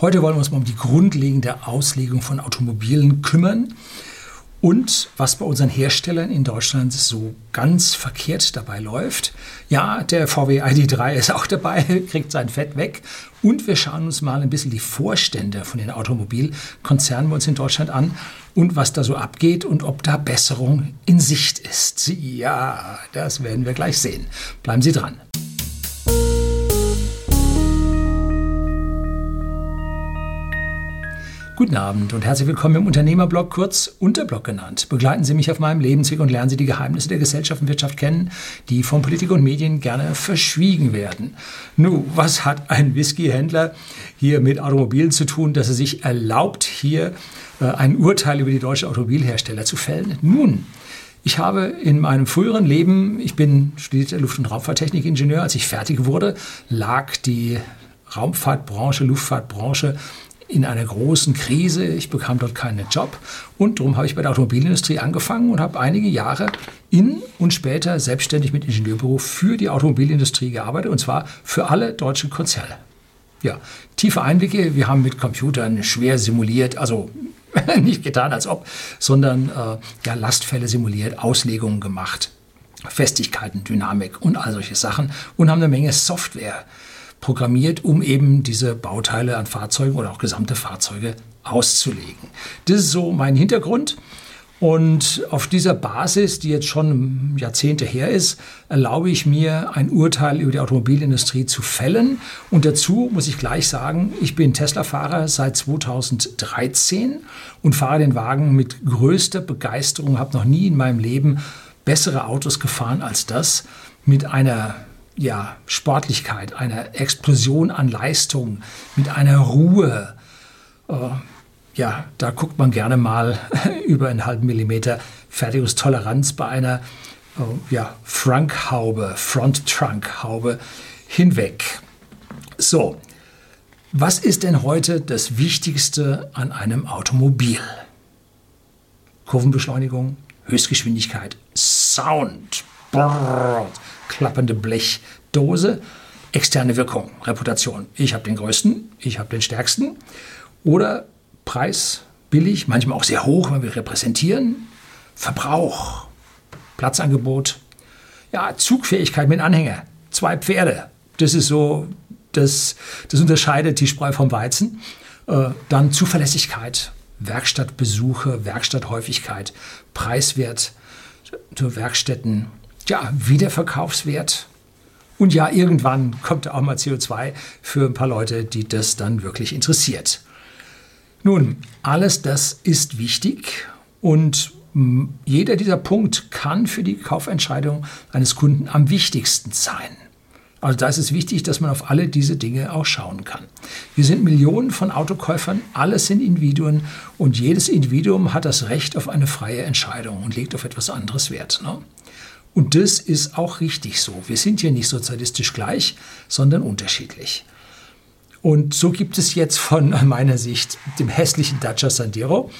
Heute wollen wir uns mal um die grundlegende Auslegung von Automobilen kümmern und was bei unseren Herstellern in Deutschland so ganz verkehrt dabei läuft. Ja, der VW ID3 ist auch dabei, kriegt sein Fett weg. Und wir schauen uns mal ein bisschen die Vorstände von den Automobilkonzernen bei uns in Deutschland an und was da so abgeht und ob da Besserung in Sicht ist. Ja, das werden wir gleich sehen. Bleiben Sie dran. Guten Abend und herzlich willkommen im Unternehmerblog, kurz Unterblog genannt. Begleiten Sie mich auf meinem Lebensweg und lernen Sie die Geheimnisse der Gesellschaft und Wirtschaft kennen, die von Politik und Medien gerne verschwiegen werden. Nu, was hat ein Whiskyhändler hier mit Automobilen zu tun, dass er sich erlaubt, hier äh, ein Urteil über die deutsche Automobilhersteller zu fällen? Nun, ich habe in meinem früheren Leben, ich bin studierter Luft- und Raumfahrttechnikingenieur, als ich fertig wurde, lag die Raumfahrtbranche, Luftfahrtbranche in einer großen Krise. Ich bekam dort keinen Job und darum habe ich bei der Automobilindustrie angefangen und habe einige Jahre in und später selbstständig mit Ingenieurbüro für die Automobilindustrie gearbeitet und zwar für alle deutschen Konzerne. Ja, tiefe Einblicke. Wir haben mit Computern schwer simuliert, also nicht getan als ob, sondern äh, ja, Lastfälle simuliert, Auslegungen gemacht, Festigkeiten, Dynamik und all solche Sachen und haben eine Menge Software programmiert, um eben diese Bauteile an Fahrzeugen oder auch gesamte Fahrzeuge auszulegen. Das ist so mein Hintergrund. Und auf dieser Basis, die jetzt schon Jahrzehnte her ist, erlaube ich mir, ein Urteil über die Automobilindustrie zu fällen. Und dazu muss ich gleich sagen, ich bin Tesla-Fahrer seit 2013 und fahre den Wagen mit größter Begeisterung, habe noch nie in meinem Leben bessere Autos gefahren als das, mit einer ja, Sportlichkeit, einer Explosion an Leistung, mit einer Ruhe. Äh, ja, da guckt man gerne mal über einen halben Millimeter Fertigungstoleranz bei einer äh, ja, Frankhaube, Front-Trunk-Haube hinweg. So, was ist denn heute das Wichtigste an einem Automobil? Kurvenbeschleunigung, Höchstgeschwindigkeit, Sound, Brrr, klappernde Blechdose. Externe Wirkung, Reputation. Ich habe den größten, ich habe den stärksten. Oder Preis, billig, manchmal auch sehr hoch, wenn wir repräsentieren. Verbrauch, Platzangebot. Ja, Zugfähigkeit mit Anhänger. Zwei Pferde. Das ist so, das, das unterscheidet die Spreu vom Weizen. Äh, dann Zuverlässigkeit, Werkstattbesuche, Werkstatthäufigkeit, Preiswert, Werkstätten, ja, Wiederverkaufswert. Und ja, irgendwann kommt auch mal CO2 für ein paar Leute, die das dann wirklich interessiert. Nun, alles das ist wichtig und jeder dieser Punkt kann für die Kaufentscheidung eines Kunden am wichtigsten sein. Also da ist es wichtig, dass man auf alle diese Dinge auch schauen kann. Wir sind Millionen von Autokäufern, alles sind Individuen und jedes Individuum hat das Recht auf eine freie Entscheidung und legt auf etwas anderes Wert. Ne? Und das ist auch richtig so. Wir sind hier nicht sozialistisch gleich, sondern unterschiedlich. Und so gibt es jetzt von meiner Sicht dem hässlichen Dacia Sandero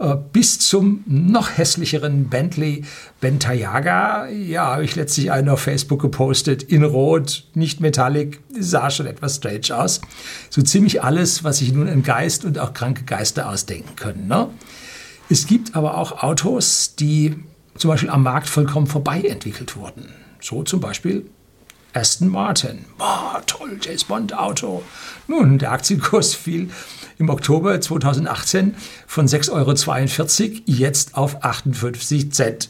äh, bis zum noch hässlicheren Bentley Bentayaga. Ja, habe ich letztlich einen auf Facebook gepostet, in Rot, nicht metallic, sah schon etwas strange aus. So ziemlich alles, was sich nun ein Geist und auch kranke Geister ausdenken können. Ne? Es gibt aber auch Autos, die zum Beispiel am Markt vollkommen vorbei entwickelt wurden. So zum Beispiel Aston Martin. Boah, toll, James Bond Auto. Nun, der Aktienkurs fiel im Oktober 2018 von 6,42 Euro jetzt auf 58 Cent.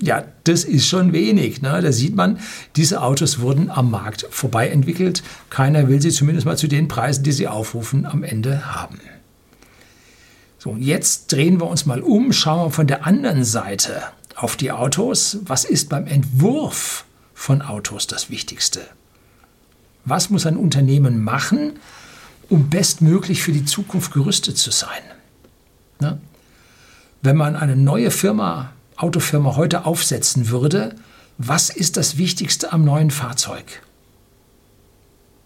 Ja, das ist schon wenig. Ne? Da sieht man, diese Autos wurden am Markt vorbei entwickelt. Keiner will sie zumindest mal zu den Preisen, die sie aufrufen, am Ende haben. So, jetzt drehen wir uns mal um, schauen wir von der anderen Seite auf die Autos. Was ist beim Entwurf von Autos das Wichtigste? Was muss ein Unternehmen machen, um bestmöglich für die Zukunft gerüstet zu sein? Ne? Wenn man eine neue Firma, Autofirma heute aufsetzen würde, was ist das Wichtigste am neuen Fahrzeug?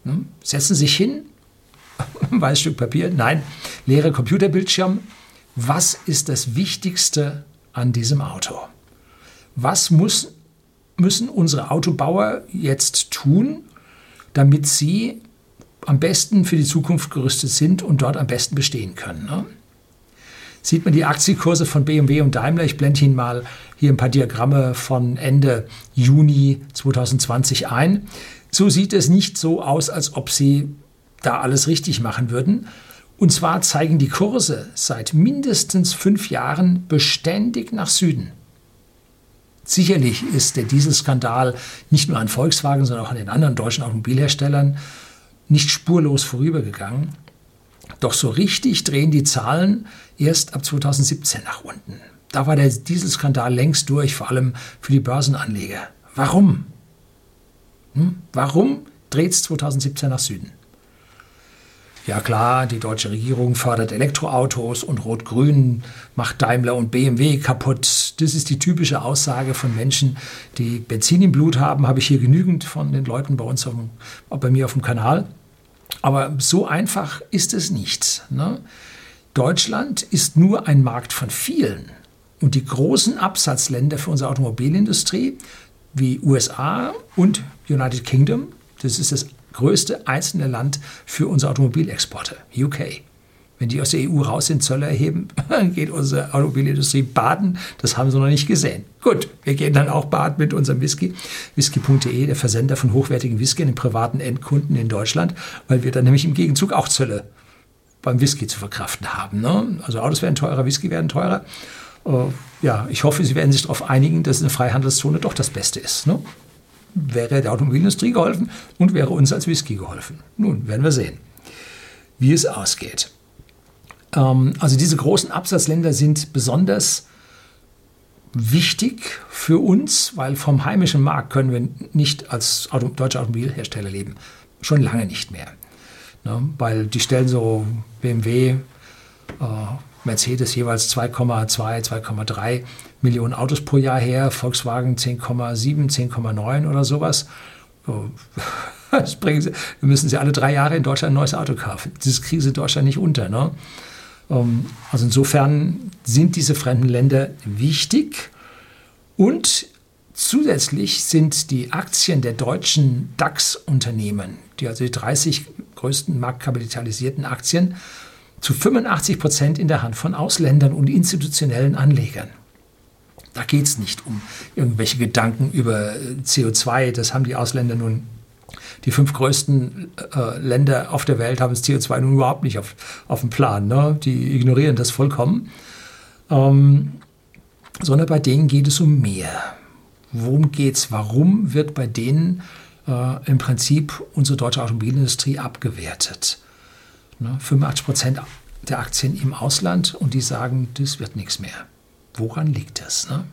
Ne? Setzen Sie sich hin, weißes Stück Papier, nein, leere Computerbildschirm. Was ist das Wichtigste an diesem Auto? Was muss, müssen unsere Autobauer jetzt tun, damit sie am besten für die Zukunft gerüstet sind und dort am besten bestehen können. Ne? Sieht man die Aktienkurse von BMW und Daimler, ich blende Ihnen mal hier ein paar Diagramme von Ende Juni 2020 ein. So sieht es nicht so aus, als ob sie da alles richtig machen würden. Und zwar zeigen die Kurse seit mindestens fünf Jahren beständig nach Süden. Sicherlich ist der Dieselskandal nicht nur an Volkswagen, sondern auch an den anderen deutschen Automobilherstellern nicht spurlos vorübergegangen. Doch so richtig drehen die Zahlen erst ab 2017 nach unten. Da war der Dieselskandal längst durch, vor allem für die Börsenanleger. Warum? Hm? Warum dreht es 2017 nach Süden? Ja klar, die deutsche Regierung fördert Elektroautos und Rot-Grün macht Daimler und BMW kaputt. Das ist die typische Aussage von Menschen, die Benzin im Blut haben. Habe ich hier genügend von den Leuten bei uns, auf bei mir auf dem Kanal. Aber so einfach ist es nicht. Ne? Deutschland ist nur ein Markt von vielen. Und die großen Absatzländer für unsere Automobilindustrie, wie USA und United Kingdom, das ist das größte einzelne Land für unsere Automobilexporte, UK. Wenn die aus der EU raus sind, Zölle erheben, geht unsere Automobilindustrie baden. Das haben sie noch nicht gesehen. Gut, wir gehen dann auch baden mit unserem Whisky. Whisky.de, der Versender von hochwertigen Whisky an den privaten Endkunden in Deutschland, weil wir dann nämlich im Gegenzug auch Zölle beim Whisky zu verkraften haben. Ne? Also Autos werden teurer, Whisky werden teurer. Uh, ja, ich hoffe, Sie werden sich darauf einigen, dass eine Freihandelszone doch das Beste ist. Ne? Wäre der Automobilindustrie geholfen und wäre uns als Whisky geholfen. Nun werden wir sehen, wie es ausgeht. Ähm, also diese großen Absatzländer sind besonders wichtig für uns, weil vom heimischen Markt können wir nicht als Auto, deutscher Automobilhersteller leben. Schon lange nicht mehr. Ne? Weil die stellen so BMW, äh, Mercedes jeweils 2,2, 2,3 Millionen Autos pro Jahr her, Volkswagen 10,7, 10,9 oder sowas. Das sie, wir müssen sie alle drei Jahre in Deutschland ein neues Auto kaufen. Das sie in Deutschland nicht unter. Ne? Ähm, also insofern sind diese fremden Länder wichtig und zusätzlich sind die Aktien der deutschen DAX-Unternehmen, die also die 30 größten marktkapitalisierten Aktien, zu 85 Prozent in der Hand von Ausländern und institutionellen Anlegern. Da geht es nicht um irgendwelche Gedanken über äh, CO2. Das haben die Ausländer nun. Die fünf größten äh, Länder auf der Welt haben das CO2 nun überhaupt nicht auf, auf dem Plan. Ne? Die ignorieren das vollkommen. Ähm, sondern bei denen geht es um mehr. Worum geht es? Warum wird bei denen äh, im Prinzip unsere deutsche Automobilindustrie abgewertet? Ne? 85 Prozent der Aktien im Ausland und die sagen, das wird nichts mehr. Woran liegt das? Ne?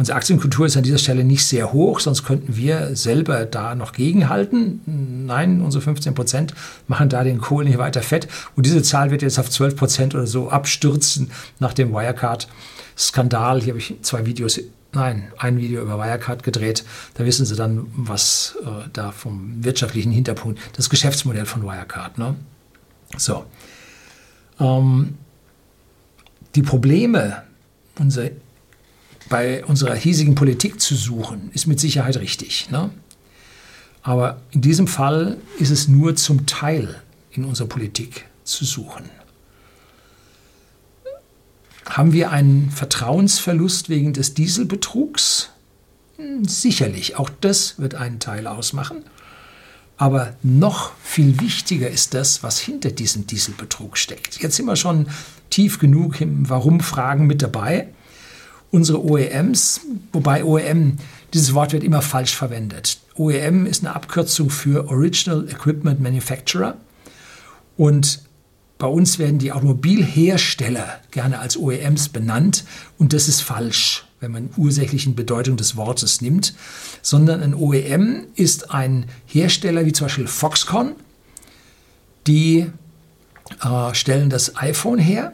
Unsere Aktienkultur ist an dieser Stelle nicht sehr hoch, sonst könnten wir selber da noch gegenhalten. Nein, unsere 15 Prozent machen da den Kohl nicht weiter fett. Und diese Zahl wird jetzt auf 12 Prozent oder so abstürzen nach dem Wirecard-Skandal. Hier habe ich zwei Videos, nein, ein Video über Wirecard gedreht. Da wissen Sie dann, was äh, da vom wirtschaftlichen Hintergrund, das Geschäftsmodell von Wirecard. Ne? So. Ähm, die Probleme unser, bei unserer hiesigen Politik zu suchen, ist mit Sicherheit richtig. Ne? Aber in diesem Fall ist es nur zum Teil in unserer Politik zu suchen. Haben wir einen Vertrauensverlust wegen des Dieselbetrugs? Hm, sicherlich, auch das wird einen Teil ausmachen. Aber noch viel wichtiger ist das, was hinter diesem Dieselbetrug steckt. Jetzt sind wir schon tief genug im Warum-Fragen mit dabei. Unsere OEMs, wobei OEM, dieses Wort wird immer falsch verwendet. OEM ist eine Abkürzung für Original Equipment Manufacturer. Und bei uns werden die Automobilhersteller gerne als OEMs benannt und das ist falsch wenn man ursächlichen Bedeutung des Wortes nimmt, sondern ein OEM ist ein Hersteller wie zum Beispiel Foxconn, die äh, stellen das iPhone her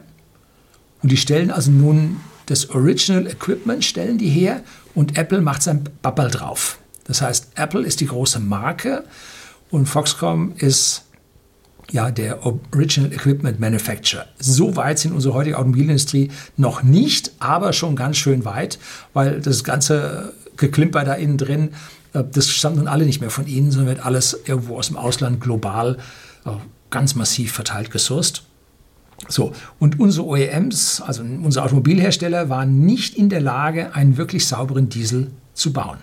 und die stellen also nun das Original Equipment, stellen die her und Apple macht sein Babbel drauf. Das heißt, Apple ist die große Marke und Foxconn ist ja, der Original Equipment Manufacturer. So weit sind unsere heutige Automobilindustrie noch nicht, aber schon ganz schön weit, weil das ganze Geklimper da innen drin, Äh, das stammt nun alle nicht mehr von ihnen, sondern wird alles irgendwo aus dem Ausland global äh, ganz massiv verteilt gesourced. So, und unsere OEMs, also unsere Automobilhersteller, waren nicht in der Lage, einen wirklich sauberen Diesel zu bauen.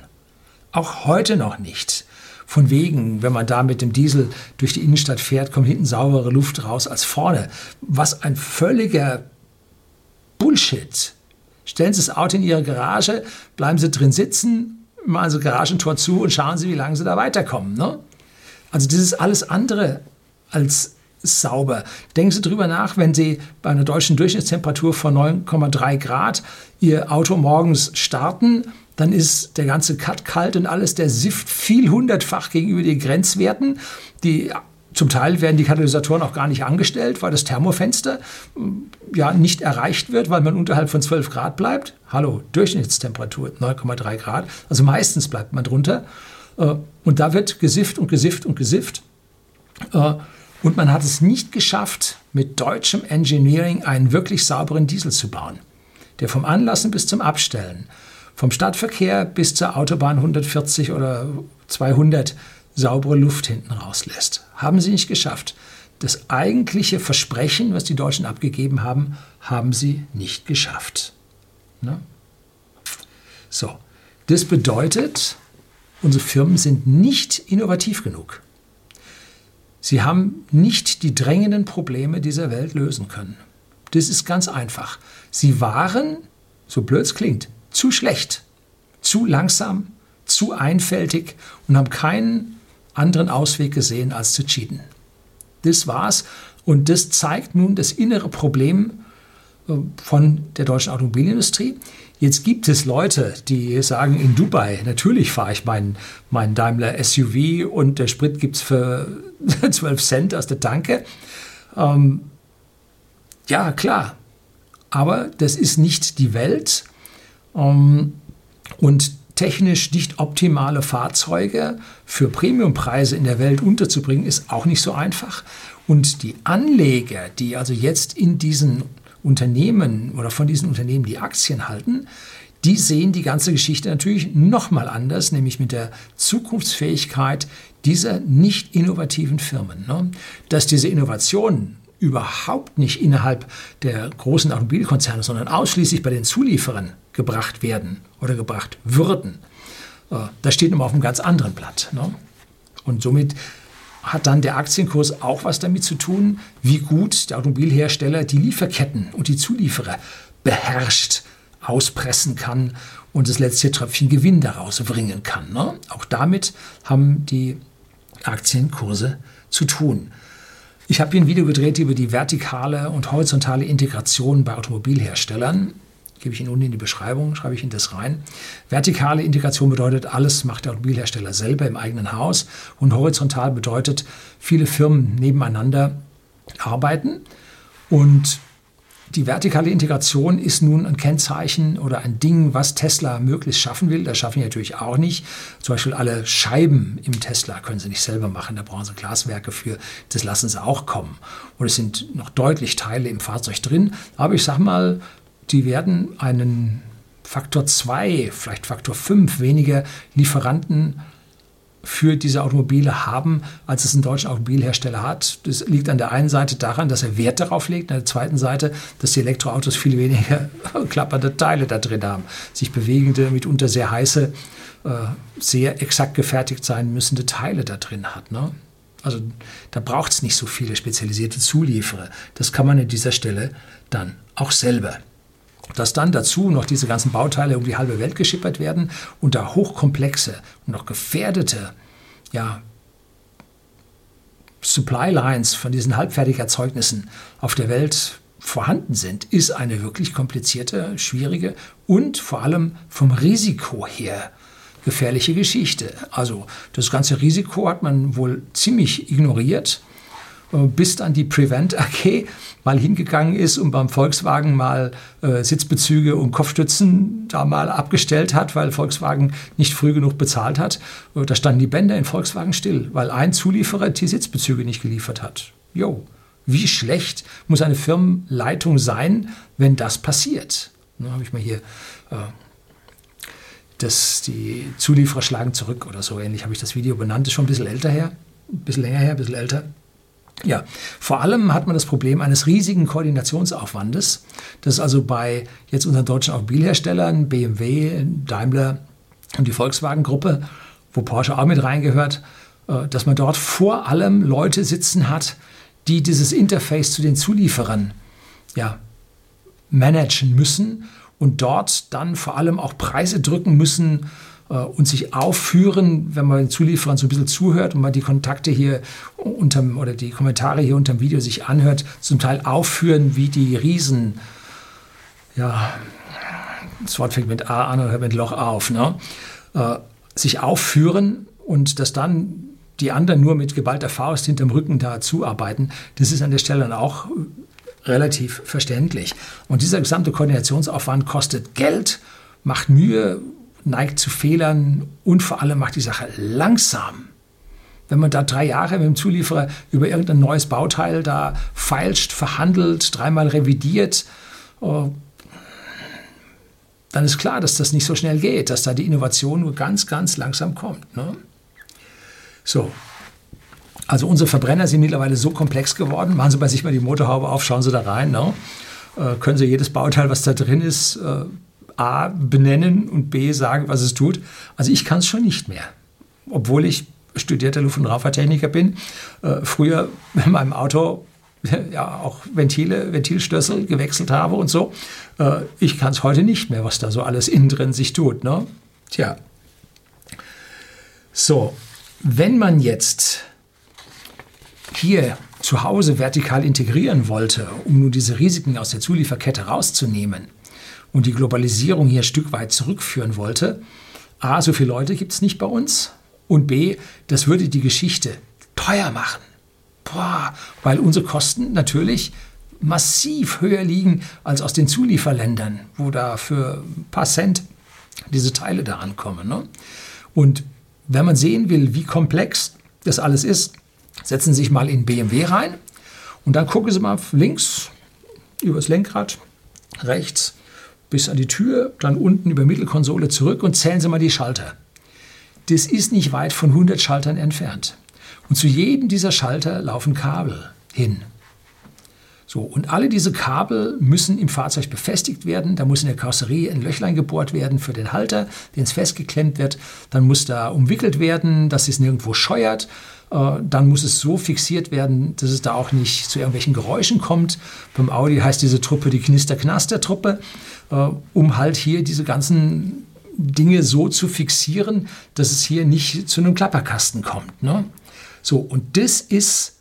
Auch heute noch nicht. Von wegen, wenn man da mit dem Diesel durch die Innenstadt fährt, kommt hinten saubere Luft raus als vorne. Was ein völliger Bullshit. Stellen Sie das Auto in Ihre Garage, bleiben Sie drin sitzen, machen Sie Garagentor zu und schauen Sie, wie lange Sie da weiterkommen. Ne? Also das ist alles andere als sauber. Denken Sie drüber nach, wenn Sie bei einer deutschen Durchschnittstemperatur von 9,3 Grad Ihr Auto morgens starten, dann ist der ganze Cut kalt und alles, der sift viel hundertfach gegenüber den Grenzwerten. Die zum Teil werden die Katalysatoren auch gar nicht angestellt, weil das Thermofenster äh, ja nicht erreicht wird, weil man unterhalb von 12 Grad bleibt. Hallo, Durchschnittstemperatur 9,3 Grad. Also meistens bleibt man drunter. Äh, und da wird gesifft und gesifft und gesifft. Äh, und man hat es nicht geschafft, mit deutschem Engineering einen wirklich sauberen Diesel zu bauen, der vom Anlassen bis zum Abstellen, vom Stadtverkehr bis zur Autobahn 140 oder 200 saubere Luft hinten rauslässt. Haben sie nicht geschafft. Das eigentliche Versprechen, was die Deutschen abgegeben haben, haben sie nicht geschafft. Ne? So, das bedeutet, unsere Firmen sind nicht innovativ genug. Sie haben nicht die drängenden Probleme dieser Welt lösen können. Das ist ganz einfach. Sie waren, so blöd es klingt, zu schlecht, zu langsam, zu einfältig und haben keinen anderen Ausweg gesehen, als zu cheaten. Das war's. Und das zeigt nun das innere Problem äh, von der deutschen Automobilindustrie. Jetzt gibt es Leute, die sagen, in Dubai, natürlich fahre ich meinen mein Daimler SUV und der Sprit gibt es für 12 Cent aus der Tanke. Ähm, ja, klar. Aber das ist nicht die Welt. Ähm, und technisch nicht optimale Fahrzeuge für Premiumpreise in der Welt unterzubringen, ist auch nicht so einfach. Und die Anleger, die also jetzt in diesen Unternehmen oder von diesen Unternehmen die Aktien halten, die sehen die ganze Geschichte natürlich nochmal anders, nämlich mit der Zukunftsfähigkeit dieser nicht innovativen Firmen. Ne? Dass diese Innovationen überhaupt nicht innerhalb der großen Automobilkonzerne, sondern ausschließlich bei den Zulieferern gebracht werden oder gebracht würden. Äh, das steht immer auf einem ganz anderen Blatt. Ne? Und somit hat dann der Aktienkurs auch was damit zu tun, wie gut der Automobilhersteller die Lieferketten und die Zulieferer beherrscht, auspressen kann und das letzte Tröpfchen Gewinn daraus bringen kann. Ne? Auch damit haben die Aktienkurse zu tun. Ich habe hier ein Video gedreht über die vertikale und horizontale Integration bei Automobilherstellern. Gebe ich Ihnen unten in die Beschreibung, schreibe ich Ihnen das rein. Vertikale Integration bedeutet, alles macht der Automobilhersteller selber im eigenen Haus. Und horizontal bedeutet, viele Firmen nebeneinander arbeiten. Und die vertikale Integration ist nun ein Kennzeichen oder ein Ding, was Tesla möglichst schaffen will. Das schaffen die natürlich auch nicht. Zum Beispiel alle Scheiben im Tesla können sie nicht selber machen. Da brauchen sie Glaswerke für. Das lassen sie auch kommen. Und es sind noch deutlich Teile im Fahrzeug drin. Aber ich sage mal, die werden einen Faktor 2, vielleicht Faktor 5 weniger Lieferanten für diese Automobile haben, als es ein deutscher Automobilhersteller hat. Das liegt an der einen Seite daran, dass er Wert darauf legt, an der zweiten Seite, dass die Elektroautos viel weniger klappernde Teile da drin haben, sich bewegende, mitunter sehr heiße, äh, sehr exakt gefertigt sein müssende Teile da drin hat. Ne? Also da braucht es nicht so viele spezialisierte Zulieferer. Das kann man an dieser Stelle dann auch selber dass dann dazu noch diese ganzen Bauteile um die halbe Welt geschippert werden und da hochkomplexe und noch gefährdete ja, Supply Lines von diesen Halbfertigerzeugnissen auf der Welt vorhanden sind, ist eine wirklich komplizierte, schwierige und vor allem vom Risiko her gefährliche Geschichte. Also das ganze Risiko hat man wohl ziemlich ignoriert bis dann die Prevent AG mal hingegangen ist und beim Volkswagen mal äh, Sitzbezüge und Kopfstützen da mal abgestellt hat, weil Volkswagen nicht früh genug bezahlt hat. Äh, da standen die Bänder in Volkswagen still, weil ein Zulieferer die Sitzbezüge nicht geliefert hat. Jo, wie schlecht muss eine Firmenleitung sein, wenn das passiert? Da habe ich mal hier äh, das, die Zulieferer schlagen zurück oder so ähnlich habe ich das Video benannt. Ist schon ein bisschen älter her, ein bisschen länger her, ein bisschen älter. Ja, vor allem hat man das Problem eines riesigen Koordinationsaufwandes. Das ist also bei jetzt unseren deutschen Automobilherstellern, BMW, Daimler und die Volkswagen-Gruppe, wo Porsche auch mit reingehört, äh, dass man dort vor allem Leute sitzen hat, die dieses Interface zu den Zulieferern ja, managen müssen und dort dann vor allem auch Preise drücken müssen und sich aufführen, wenn man den Zulieferern so ein bisschen zuhört und man die Kontakte hier unterm oder die Kommentare hier unter dem Video sich anhört, zum Teil aufführen wie die Riesen, ja, das Wort fängt mit A an oder hört mit Loch auf, ne? Äh, sich aufführen und dass dann die anderen nur mit geballter Faust hinterm Rücken da zuarbeiten, das ist an der Stelle dann auch relativ verständlich. Und dieser gesamte Koordinationsaufwand kostet Geld, macht Mühe, neigt zu Fehlern und vor allem macht die Sache langsam. Wenn man da drei Jahre mit dem Zulieferer über irgendein neues Bauteil da feilscht, verhandelt, dreimal revidiert, äh, dann ist klar, dass das nicht so schnell geht, dass da die Innovation nur ganz, ganz langsam kommt. Ne? So. Also unsere Verbrenner sind mittlerweile so komplex geworden. Machen Sie bei sich mal die Motorhaube auf, schauen Sie da rein. Ne? Äh, können Sie jedes Bauteil, was da drin ist, äh, A benennen und B sagen, was es tut. Also ich kann es schon nicht mehr. Obwohl ich studierter Luft- und Raumfahrttechniker bin. Äh, früher in meinem Auto ja auch Ventile, Ventilstößel gewechselt habe und so. Äh, ich kann es heute nicht mehr, was da so alles innen drin sich tut. Ne? Tja. So, wenn man jetzt hier zu Hause vertikal integrieren wollte, um nun diese Risiken aus der Zulieferkette rauszunehmen und die Globalisierung hier ein Stück weit zurückführen wollte, a, so viele Leute gibt es nicht bei uns und b, das würde die Geschichte teuer machen. Boah, weil unsere Kosten natürlich massiv höher liegen als aus den Zulieferländern, wo da für ein paar Cent diese Teile da ankommen. Ne? Und wenn man sehen will, wie komplex das alles ist, setzen Sie sich mal in BMW rein und dann gucken Sie mal links übers Lenkrad, rechts bis an die Tür, dann unten über Mittelkonsole zurück und zählen Sie mal die Schalter. Das ist nicht weit von 100 Schaltern entfernt. Und zu jedem dieser Schalter laufen Kabel hin. So, und alle diese Kabel müssen im Fahrzeug befestigt werden. Da muss in der Karosserie ein Löchlein gebohrt werden für den Halter, den es festgeklemmt wird. Dann muss da umwickelt werden, dass es nirgendwo scheuert. Äh, dann muss es so fixiert werden, dass es da auch nicht zu irgendwelchen Geräuschen kommt. Beim Audi heißt diese Truppe die Knister-Knaster-Truppe, äh, um halt hier diese ganzen Dinge so zu fixieren, dass es hier nicht zu einem Klapperkasten kommt. Ne? So, und das ist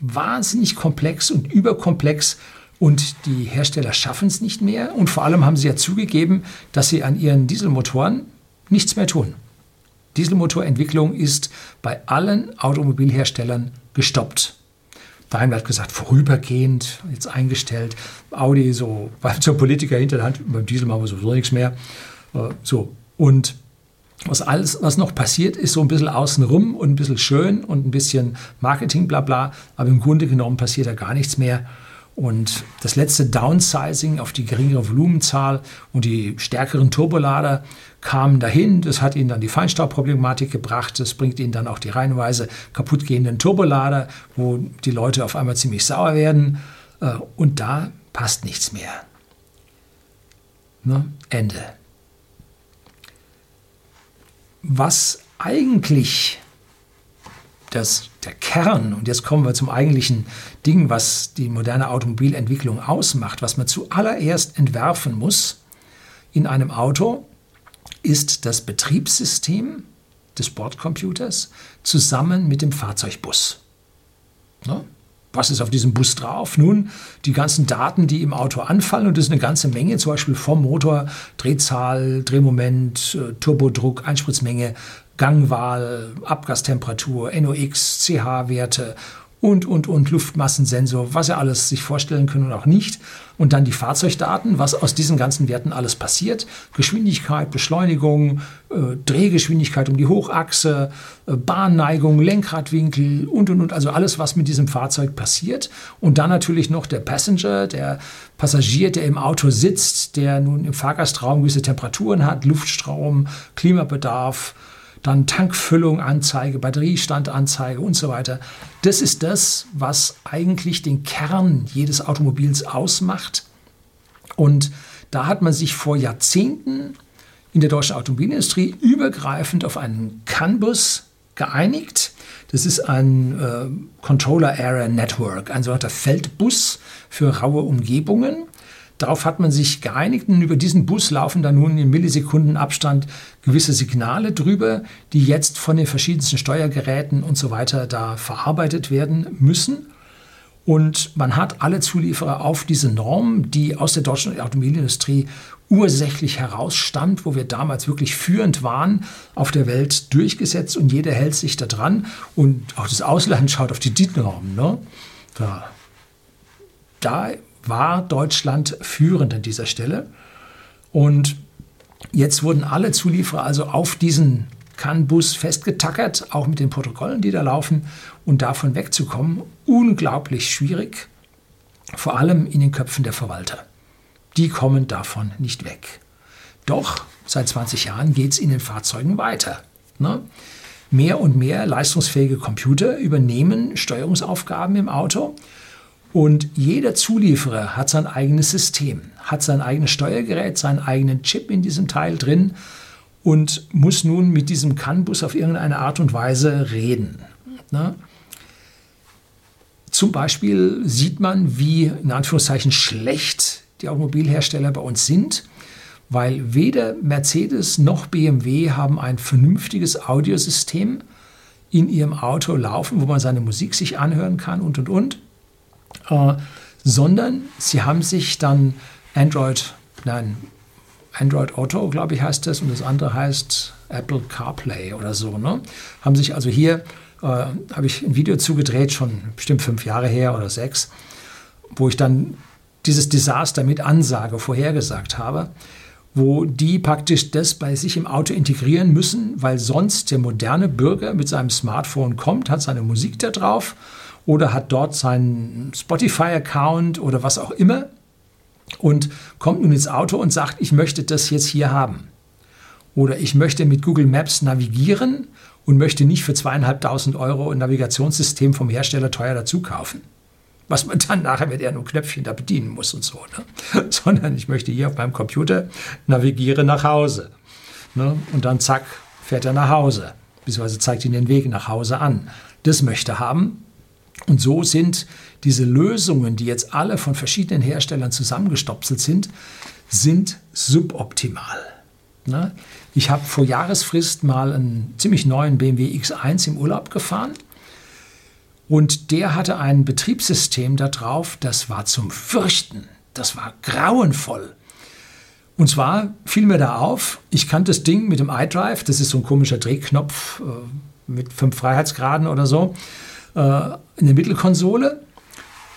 wahnsinnig komplex und überkomplex und die Hersteller schaffen es nicht mehr. Und vor allem haben sie ja zugegeben, dass sie an ihren Dieselmotoren nichts mehr tun. Dieselmotorentwicklung ist bei allen Automobilherstellern gestoppt. Daimler hat gesagt, vorübergehend, jetzt eingestellt. Audi so, weil zur Politiker hinter der Hand, beim Diesel machen wir sowieso nichts mehr. Äh, so. Und was alles, was noch passiert, ist so ein bisschen außenrum und ein bisschen schön und ein bisschen Marketing, bla bla. Aber im Grunde genommen passiert da gar nichts mehr. Und das letzte Downsizing auf die geringere Volumenzahl und die stärkeren Turbolader kamen dahin. Das hat ihnen dann die Feinstaubproblematik gebracht. Das bringt ihnen dann auch die reihenweise kaputtgehenden Turbolader, wo die Leute auf einmal ziemlich sauer werden. Äh, und da passt nichts mehr. Ne? Ende was eigentlich das, der Kern, und jetzt kommen wir zum eigentlichen Ding, was die moderne Automobilentwicklung ausmacht, was man zuallererst entwerfen muss in einem Auto, ist das Betriebssystem des Bordcomputers zusammen mit dem Fahrzeugbus. Ne? was ist auf diesem Bus drauf? Nun, die ganzen Daten, die im Auto anfallen, und das ist eine ganze Menge, zum Beispiel vom Motor, Drehzahl, Drehmoment, äh, Turbodruck, Einspritzmenge, Gangwahl, Abgastemperatur, NOx, CH-Werte und, und, und Luftmassensensor, was ihr alles sich vorstellen können und auch nicht. Und dann die Fahrzeugdaten, was aus diesen ganzen Werten alles passiert. Geschwindigkeit, Beschleunigung, äh, Drehgeschwindigkeit um die Hochachse, äh, Bahnneigung, Lenkradwinkel und, und, und. Also alles, was mit diesem Fahrzeug passiert. Und dann natürlich noch der Passenger, der Passagier, der im Auto sitzt, der nun im Fahrgastraum gewisse Temperaturen hat, Luftstrom, Klimabedarf, dann Tankfüllung, Anzeige, Batteriestandanzeige und so weiter. Das ist das, was eigentlich den Kern jedes Automobils ausmacht. Und da hat man sich vor Jahrzehnten in der deutschen Automobilindustrie übergreifend auf einen CAN-Bus geeinigt. Das ist ein äh, Controller Area Network, ein sogenannter Feldbus für raue Umgebungen. Darauf hat man sich geeinigt und über diesen Bus laufen dann nun in Millisekundenabstand gewisse Signale drüber, die jetzt von den verschiedensten Steuergeräten und so weiter da verarbeitet werden müssen. Und man hat alle Zulieferer auf diese Norm, die aus der deutschen Automobilindustrie ursächlich herausstammt, wo wir damals wirklich führend waren, auf der Welt durchgesetzt und jeder hält sich da dran. Und auch das Ausland schaut auf die DIT-Norm. Ne? Da, da war Deutschland führend an dieser Stelle. Und jetzt wurden alle Zulieferer also auf diesen CAN-Bus festgetackert, auch mit den Protokollen, die da laufen. Und davon wegzukommen, unglaublich schwierig, vor allem in den Köpfen der Verwalter. Die kommen davon nicht weg. Doch seit 20 Jahren geht es in den Fahrzeugen weiter. Ne? Mehr und mehr leistungsfähige Computer übernehmen Steuerungsaufgaben im Auto und jeder Zulieferer hat sein eigenes System, hat sein eigenes Steuergerät, seinen eigenen Chip in diesem Teil drin und muss nun mit diesem CAN-Bus auf irgendeine Art und Weise reden. Ne? Zum Beispiel sieht man, wie in Anführungszeichen schlecht die Automobilhersteller bei uns sind, weil weder Mercedes noch BMW haben ein vernünftiges Audiosystem in ihrem Auto laufen, wo man seine Musik sich anhören kann und und und äh, sondern sie haben sich dann Android, nein, Android Auto, glaube ich, heißt das, und das andere heißt Apple CarPlay oder so, ne? Haben sich also hier, äh, habe ich ein Video zugedreht, schon bestimmt fünf Jahre her oder sechs, wo ich dann dieses Desaster mit Ansage vorhergesagt habe, wo die praktisch das bei sich im Auto integrieren müssen, weil sonst der moderne Bürger mit seinem Smartphone kommt, hat seine Musik da drauf oder hat dort seinen Spotify-Account oder was auch immer und kommt nun ins Auto und sagt, ich möchte das jetzt hier haben. Oder ich möchte mit Google Maps navigieren und möchte nicht für zweieinhalbtausend Euro ein Navigationssystem vom Hersteller teuer dazu kaufen. Was man dann nachher mit nur Knöpfchen da bedienen muss und so. Ne? Sondern ich möchte hier auf meinem Computer navigiere nach Hause. Ne? Und dann zack, fährt er nach Hause. Beziehungsweise zeigt ihn den Weg nach Hause an. Das möchte haben und so sind diese Lösungen, die jetzt alle von verschiedenen Herstellern zusammengestopselt sind, sind suboptimal. Ne? Ich habe vor Jahresfrist mal einen ziemlich neuen BMW X1 im Urlaub gefahren und der hatte ein Betriebssystem da drauf, das war zum Fürchten. Das war grauenvoll. Und zwar fiel mir da auf, ich kannte das Ding mit dem iDrive, das ist so ein komischer Drehknopf äh, mit fünf Freiheitsgraden oder so in der Mittelkonsole,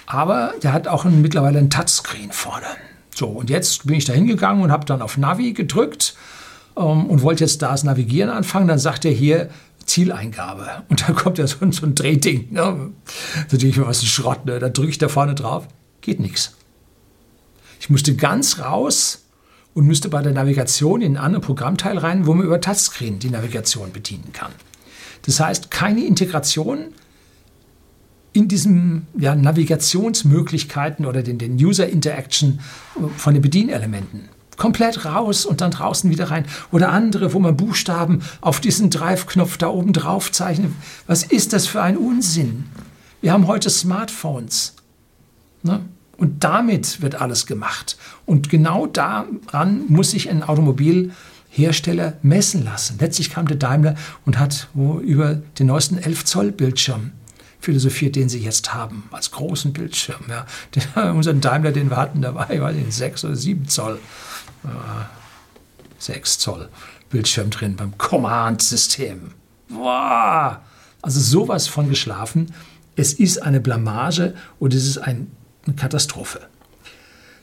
aber der hat auch einen, mittlerweile ein Touchscreen vorne. So, und jetzt bin ich da hingegangen und habe dann auf Navi gedrückt ähm, und wollte jetzt da das Navigieren anfangen. Dann sagt er hier Zieleingabe. Und dann kommt ja so, ein, so ein Drehding. Ne? Natürlich was ein Schrott. Ne? Da drücke ich da vorne drauf. Geht nichts. Ich musste ganz raus und müsste bei der Navigation in einen anderen Programmteil rein, wo man über Touchscreen die Navigation bedienen kann. Das heißt, keine Integration in diesen ja, Navigationsmöglichkeiten oder den, den User Interaction von den Bedienelementen. Komplett raus und dann draußen wieder rein. Oder andere, wo man Buchstaben auf diesen Drive-Knopf da oben drauf zeichnet. Was ist das für ein Unsinn? Wir haben heute Smartphones. Ne? Und damit wird alles gemacht. Und genau daran muss sich ein Automobilhersteller messen lassen. Letztlich kam der Daimler und hat über den neuesten 11 Zoll Bildschirm philosophiert, den sie jetzt haben, als großen Bildschirm. Ja. Den, unseren Daimler, den wir hatten, da war ich weiß nicht, 6 oder 7 Zoll, äh, 6 Zoll Bildschirm drin beim Command-System. Wow! Also sowas von geschlafen. Es ist eine Blamage und es ist ein, eine Katastrophe.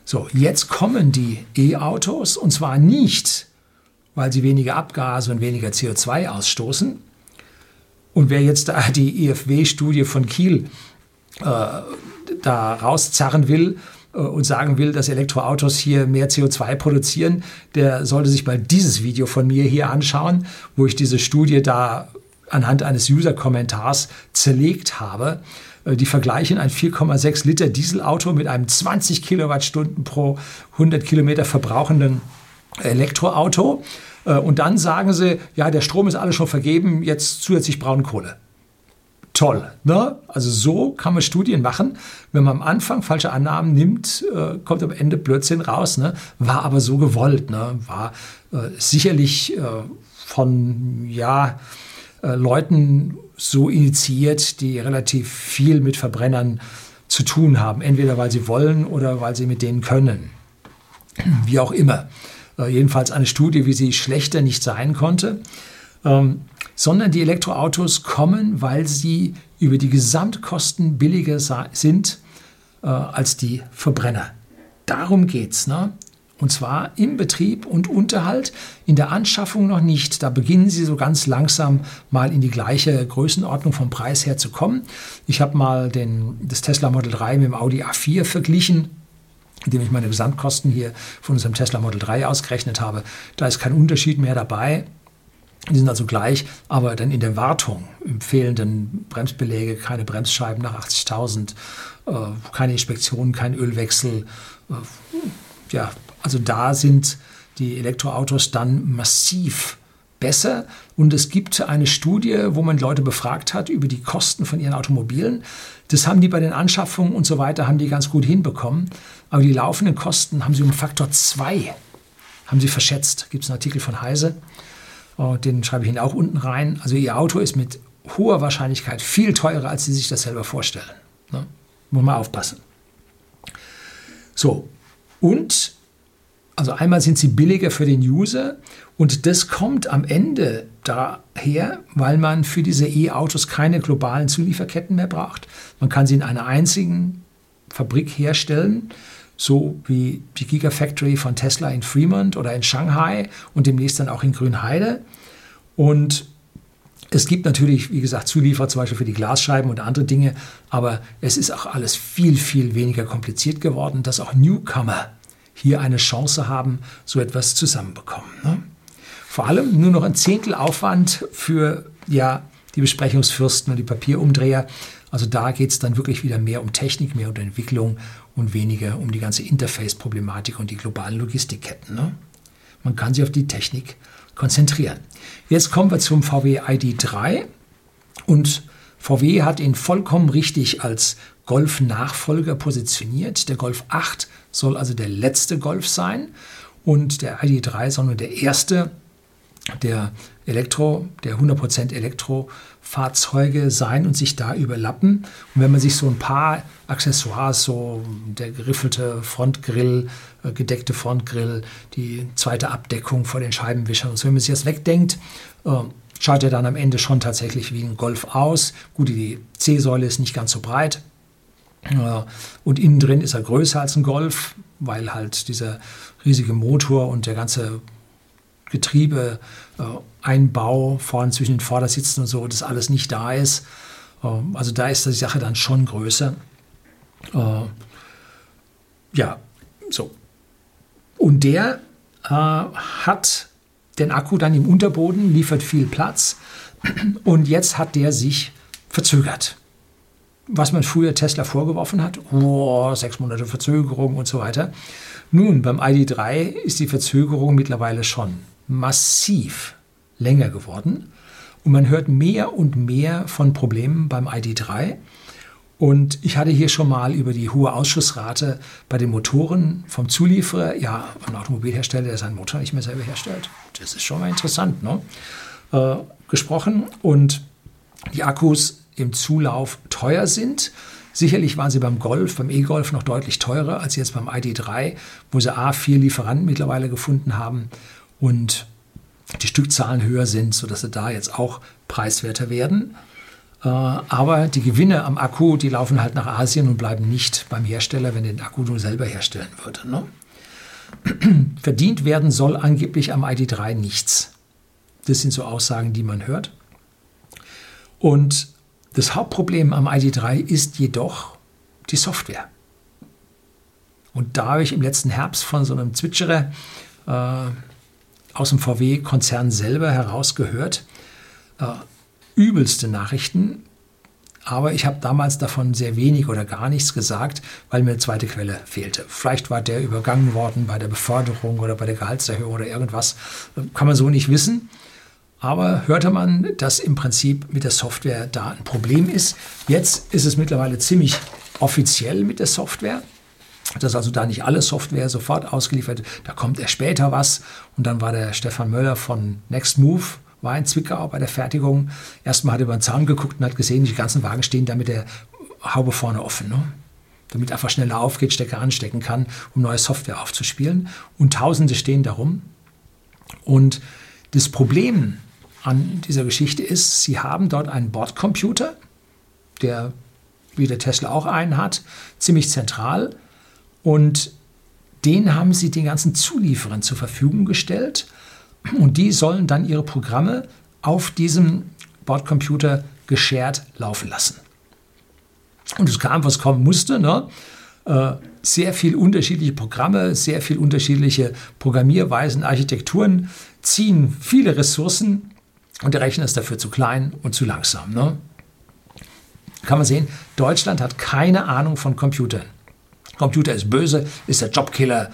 So, jetzt kommen die E-Autos und zwar nicht, weil sie weniger Abgase und weniger CO2 ausstoßen. Und wer jetzt da die IFW-Studie von Kiel äh, da rauszerren will äh, und sagen will, dass Elektroautos hier mehr CO2 produzieren, der sollte sich mal dieses Video von mir hier anschauen, wo ich diese Studie da anhand eines User-Kommentars zerlegt habe. Äh, die vergleichen ein 4,6 Liter Dieselauto mit einem 20 Kilowattstunden pro 100 Kilometer verbrauchenden Elektroauto. Äh, und dann sagen sie, ja, der Strom ist alles schon vergeben, jetzt zusätzlich Braunkohle. Toll. Ne? Also so kann man Studien machen. Wenn man am Anfang falsche Annahmen nimmt, äh, kommt am Ende Blödsinn raus. Ne? War aber so gewollt. Ne? War äh, sicherlich äh, von ja, äh, Leuten so initiiert, die relativ viel mit Verbrennern zu tun haben. Entweder weil sie wollen oder weil sie mit denen können. Wie auch immer. Äh, jedenfalls eine Studie, wie sie schlechter nicht sein konnte. Ähm, sondern die Elektroautos kommen, weil sie über die Gesamtkosten billiger sind äh, als die Verbrenner. Darum geht's. Ne? Und zwar im Betrieb und Unterhalt, in der Anschaffung noch nicht. Da beginnen sie so ganz langsam mal in die gleiche Größenordnung vom Preis her zu kommen. Ich habe mal den, das Tesla Model 3 mit dem Audi A4 verglichen indem ich meine Gesamtkosten hier von unserem Tesla Model 3 ausgerechnet habe. Da ist kein Unterschied mehr dabei. Die sind also gleich, aber dann in der Wartung, im fehlenden Bremsbeläge, keine Bremsscheiben nach 80.000, äh, keine Inspektionen, kein Ölwechsel. Äh, ja, also da sind die Elektroautos dann massiv besser. Und es gibt eine Studie, wo man Leute befragt hat über die Kosten von ihren Automobilen. Das haben die bei den Anschaffungen und so weiter, haben die ganz gut hinbekommen. Aber die laufenden Kosten haben sie um Faktor 2 haben sie verschätzt. Gibt es einen Artikel von Heise, oh, den schreibe ich Ihnen auch unten rein. Also Ihr Auto ist mit hoher Wahrscheinlichkeit viel teurer, als Sie sich das selber vorstellen. Ne? Muss man aufpassen. So, und also einmal sind sie billiger für den User und das kommt am Ende daher, weil man für diese E-Autos keine globalen Zulieferketten mehr braucht. Man kann sie in einer einzigen Fabrik herstellen, so wie die Gigafactory von Tesla in Fremont oder in Shanghai und demnächst dann auch in Grünheide. Und es gibt natürlich, wie gesagt, Zulieferer zum Beispiel für die Glasscheiben und andere Dinge, aber es ist auch alles viel, viel weniger kompliziert geworden, dass auch Newcomer hier eine Chance haben, so etwas zusammenbekommen. Ne? Vor allem nur noch ein Zehntel Aufwand für ja, die Besprechungsfürsten und die Papierumdreher. Also da geht es dann wirklich wieder mehr um Technik, mehr um Entwicklung und weniger um die ganze Interface-Problematik und die globalen Logistikketten. Ne? Man kann sich auf die Technik konzentrieren. Jetzt kommen wir zum VW ID3 und VW hat ihn vollkommen richtig als Golf-Nachfolger positioniert. Der Golf 8 soll also der letzte Golf sein und der ID3 soll nur der erste der Elektro, der 100% Elektrofahrzeuge sein und sich da überlappen. Und wenn man sich so ein paar Accessoires, so der geriffelte Frontgrill, äh, gedeckte Frontgrill, die zweite Abdeckung vor den Scheibenwischern und so, wenn man sich das wegdenkt, äh, schaut er dann am Ende schon tatsächlich wie ein Golf aus. Gut, die C-Säule ist nicht ganz so breit. Äh, und innen drin ist er größer als ein Golf, weil halt dieser riesige Motor und der ganze Getriebe, äh, Einbau vorne zwischen den Vordersitzen und so, das alles nicht da ist. Äh, also da ist die Sache dann schon größer. Ja, so. Und der hat den Akku dann im Unterboden, liefert viel Platz und jetzt hat der sich verzögert. Was man früher Tesla vorgeworfen hat, oh, sechs Monate Verzögerung und so weiter. Nun, beim ID3 ist die Verzögerung mittlerweile schon massiv länger geworden und man hört mehr und mehr von Problemen beim ID3. Und ich hatte hier schon mal über die hohe Ausschussrate bei den Motoren vom Zulieferer, ja, ein Automobilhersteller, der seinen Motor nicht mehr selber herstellt. Das ist schon mal interessant, ne? Äh, gesprochen. Und die Akkus im Zulauf teuer sind. Sicherlich waren sie beim Golf, beim E-Golf noch deutlich teurer als jetzt beim ID3, wo sie A, vier Lieferanten mittlerweile gefunden haben und die Stückzahlen höher sind, sodass sie da jetzt auch preiswerter werden. Äh, aber die Gewinne am Akku, die laufen halt nach Asien und bleiben nicht beim Hersteller, wenn den Akku nur selber herstellen würde. Ne? Verdient werden soll angeblich am ID3 nichts. Das sind so Aussagen, die man hört. Und das Hauptproblem am ID3 ist jedoch die Software. Und da habe ich im letzten Herbst von so einem Zwitscherer äh, aus dem VW-Konzern selber herausgehört, äh, übelste Nachrichten. Aber ich habe damals davon sehr wenig oder gar nichts gesagt, weil mir eine zweite Quelle fehlte. Vielleicht war der übergangen worden bei der Beförderung oder bei der Gehaltserhöhung oder irgendwas. Kann man so nicht wissen. Aber hörte man, dass im Prinzip mit der Software da ein Problem ist. Jetzt ist es mittlerweile ziemlich offiziell mit der Software dass also da nicht alle Software sofort ausgeliefert. Da kommt erst später was. Und dann war der Stefan Möller von Next Move, war in Zwickau bei der Fertigung. Erstmal hat er über den Zaun geguckt und hat gesehen, die ganzen Wagen stehen da mit der Haube vorne offen. Ne? Damit einfach schneller aufgeht, Stecker anstecken kann, um neue Software aufzuspielen. Und Tausende stehen darum. Und das Problem an dieser Geschichte ist, sie haben dort einen Bordcomputer, der wie der Tesla auch einen hat, ziemlich zentral und den haben sie den ganzen Zulieferern zur Verfügung gestellt. Und die sollen dann ihre Programme auf diesem Bordcomputer geshared laufen lassen. Und es kam, was kommen musste. Ne? Äh, sehr viel unterschiedliche Programme, sehr viel unterschiedliche Programmierweisen, Architekturen ziehen viele Ressourcen und der Rechner ist dafür zu klein und zu langsam. Ne? Kann man sehen, Deutschland hat keine Ahnung von Computern. Computer ist böse, ist der Jobkiller.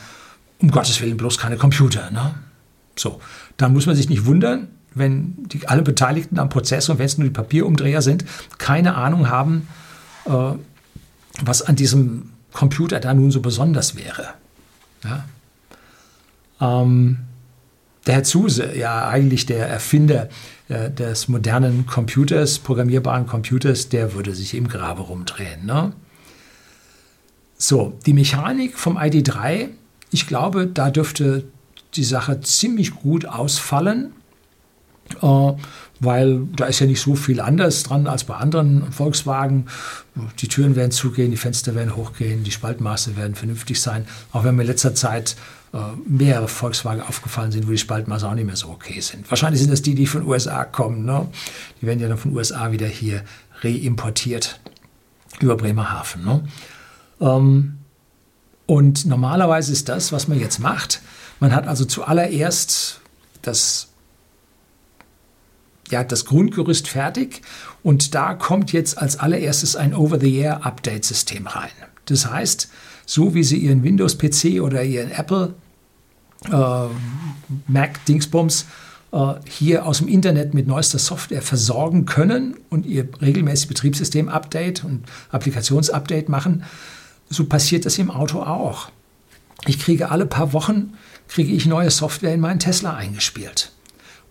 Um Gottes Willen bloß keine Computer. Ne? So, dann muss man sich nicht wundern, wenn die, alle Beteiligten am Prozess und wenn es nur die Papierumdreher sind, keine Ahnung haben, äh, was an diesem Computer da nun so besonders wäre. Ja? Ähm, der Herr Zuse, ja eigentlich der Erfinder äh, des modernen Computers, programmierbaren Computers, der würde sich im Grabe rumdrehen. Ne? So, die Mechanik vom ID3, ich glaube, da dürfte die Sache ziemlich gut ausfallen, äh, weil da ist ja nicht so viel anders dran als bei anderen Volkswagen. Die Türen werden zugehen, die Fenster werden hochgehen, die Spaltmaße werden vernünftig sein, auch wenn mir in letzter Zeit mehrere Volkswagen aufgefallen sind, wo die Spaltmaße auch nicht mehr so okay sind. Wahrscheinlich sind das die, die von USA kommen. Ne? Die werden ja dann von USA wieder hier reimportiert über Bremerhaven. Ne? Ähm, und normalerweise ist das, was man jetzt macht, man hat also zuallererst das, ja, das Grundgerüst fertig und da kommt jetzt als allererstes ein Over-the-Air-Update-System rein. Das heißt, so wie Sie Ihren Windows-PC oder Ihren Apple äh, Mac-Dingsbums äh, hier aus dem Internet mit neuester Software versorgen können und Ihr regelmäßig Betriebssystem-Update und Applikationsupdate machen, so passiert das im Auto auch. Ich kriege alle paar Wochen kriege ich neue Software in meinen Tesla eingespielt.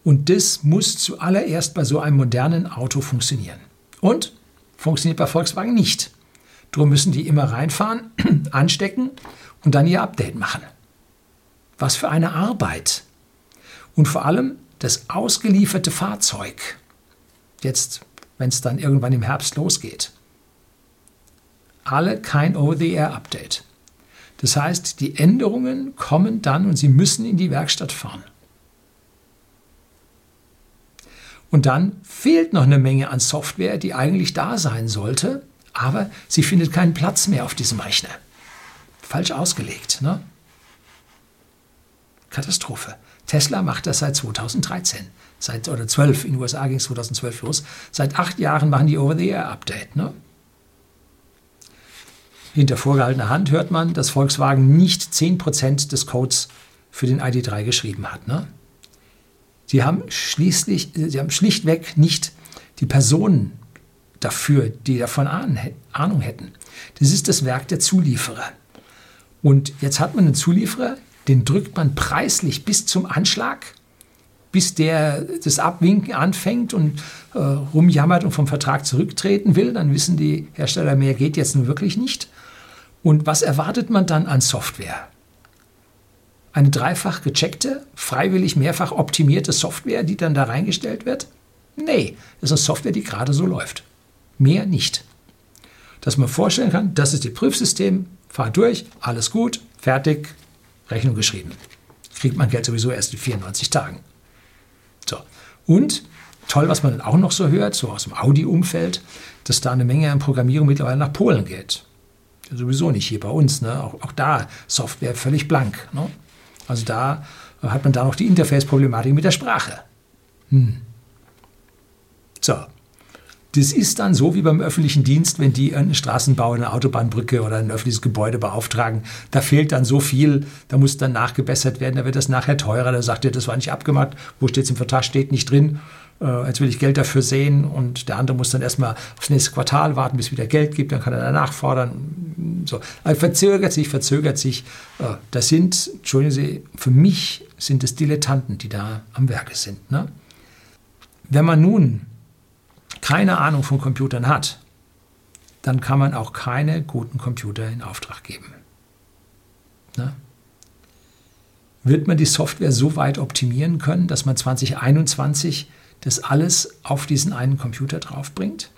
Und das muss zuallererst bei so einem modernen Auto funktionieren. Und funktioniert bei Volkswagen nicht. Darum müssen die immer reinfahren, anstecken und dann ihr Update machen. Was für eine Arbeit. Und vor allem das ausgelieferte Fahrzeug. Jetzt, wenn es dann irgendwann im Herbst losgeht alle kein Over-the-Air-Update. Das heißt, die Änderungen kommen dann und Sie müssen in die Werkstatt fahren. Und dann fehlt noch eine Menge an Software, die eigentlich da sein sollte, aber sie findet keinen Platz mehr auf diesem Rechner. Falsch ausgelegt, ne? Katastrophe. Tesla macht das seit 2013. Seit, oder 12, in den USA ging es 2012 los. Seit acht Jahren machen die Over-the-Air-Update. Ne? Hinter vorgehaltener Hand hört man, dass Volkswagen nicht 10% des Codes für den ID3 geschrieben hat. Ne? Sie haben schließlich, sie haben schlichtweg nicht die Personen dafür, die davon Ahnung hätten. Das ist das Werk der Zulieferer. Und jetzt hat man einen Zulieferer, den drückt man preislich bis zum Anschlag, bis der das Abwinken anfängt und äh, rumjammert und vom Vertrag zurücktreten will. Dann wissen die Hersteller, mehr geht jetzt nun wirklich nicht. Und was erwartet man dann an Software? Eine dreifach gecheckte, freiwillig mehrfach optimierte Software, die dann da reingestellt wird? Nee, das ist Software, die gerade so läuft. Mehr nicht. Dass man vorstellen kann, das ist das Prüfsystem, fahr durch, alles gut, fertig, Rechnung geschrieben. Kriegt man Geld sowieso erst in 94 Tagen. So. Und toll, was man auch noch so hört, so aus dem Audi-Umfeld, dass da eine Menge an Programmierung mittlerweile nach Polen geht. Sowieso nicht hier bei uns. Ne? Auch, auch da Software völlig blank. Ne? Also da hat man da noch die Interface-Problematik mit der Sprache. Hm. So. Das ist dann so wie beim öffentlichen Dienst, wenn die einen Straßenbau, eine Autobahnbrücke oder ein öffentliches Gebäude beauftragen. Da fehlt dann so viel, da muss dann nachgebessert werden, da wird das nachher teurer. Da sagt ihr, das war nicht abgemacht, wo steht es im Vertrag, steht nicht drin. Äh, jetzt will ich Geld dafür sehen und der andere muss dann erstmal aufs nächste Quartal warten, bis es wieder Geld gibt, dann kann er danach fordern. So. Also verzögert sich, verzögert sich. Äh, das sind, entschuldigen Sie, für mich sind es Dilettanten, die da am Werke sind. Ne? Wenn man nun keine Ahnung von Computern hat, dann kann man auch keine guten Computer in Auftrag geben. Ne? Wird man die Software so weit optimieren können, dass man 2021 das alles auf diesen einen Computer draufbringt?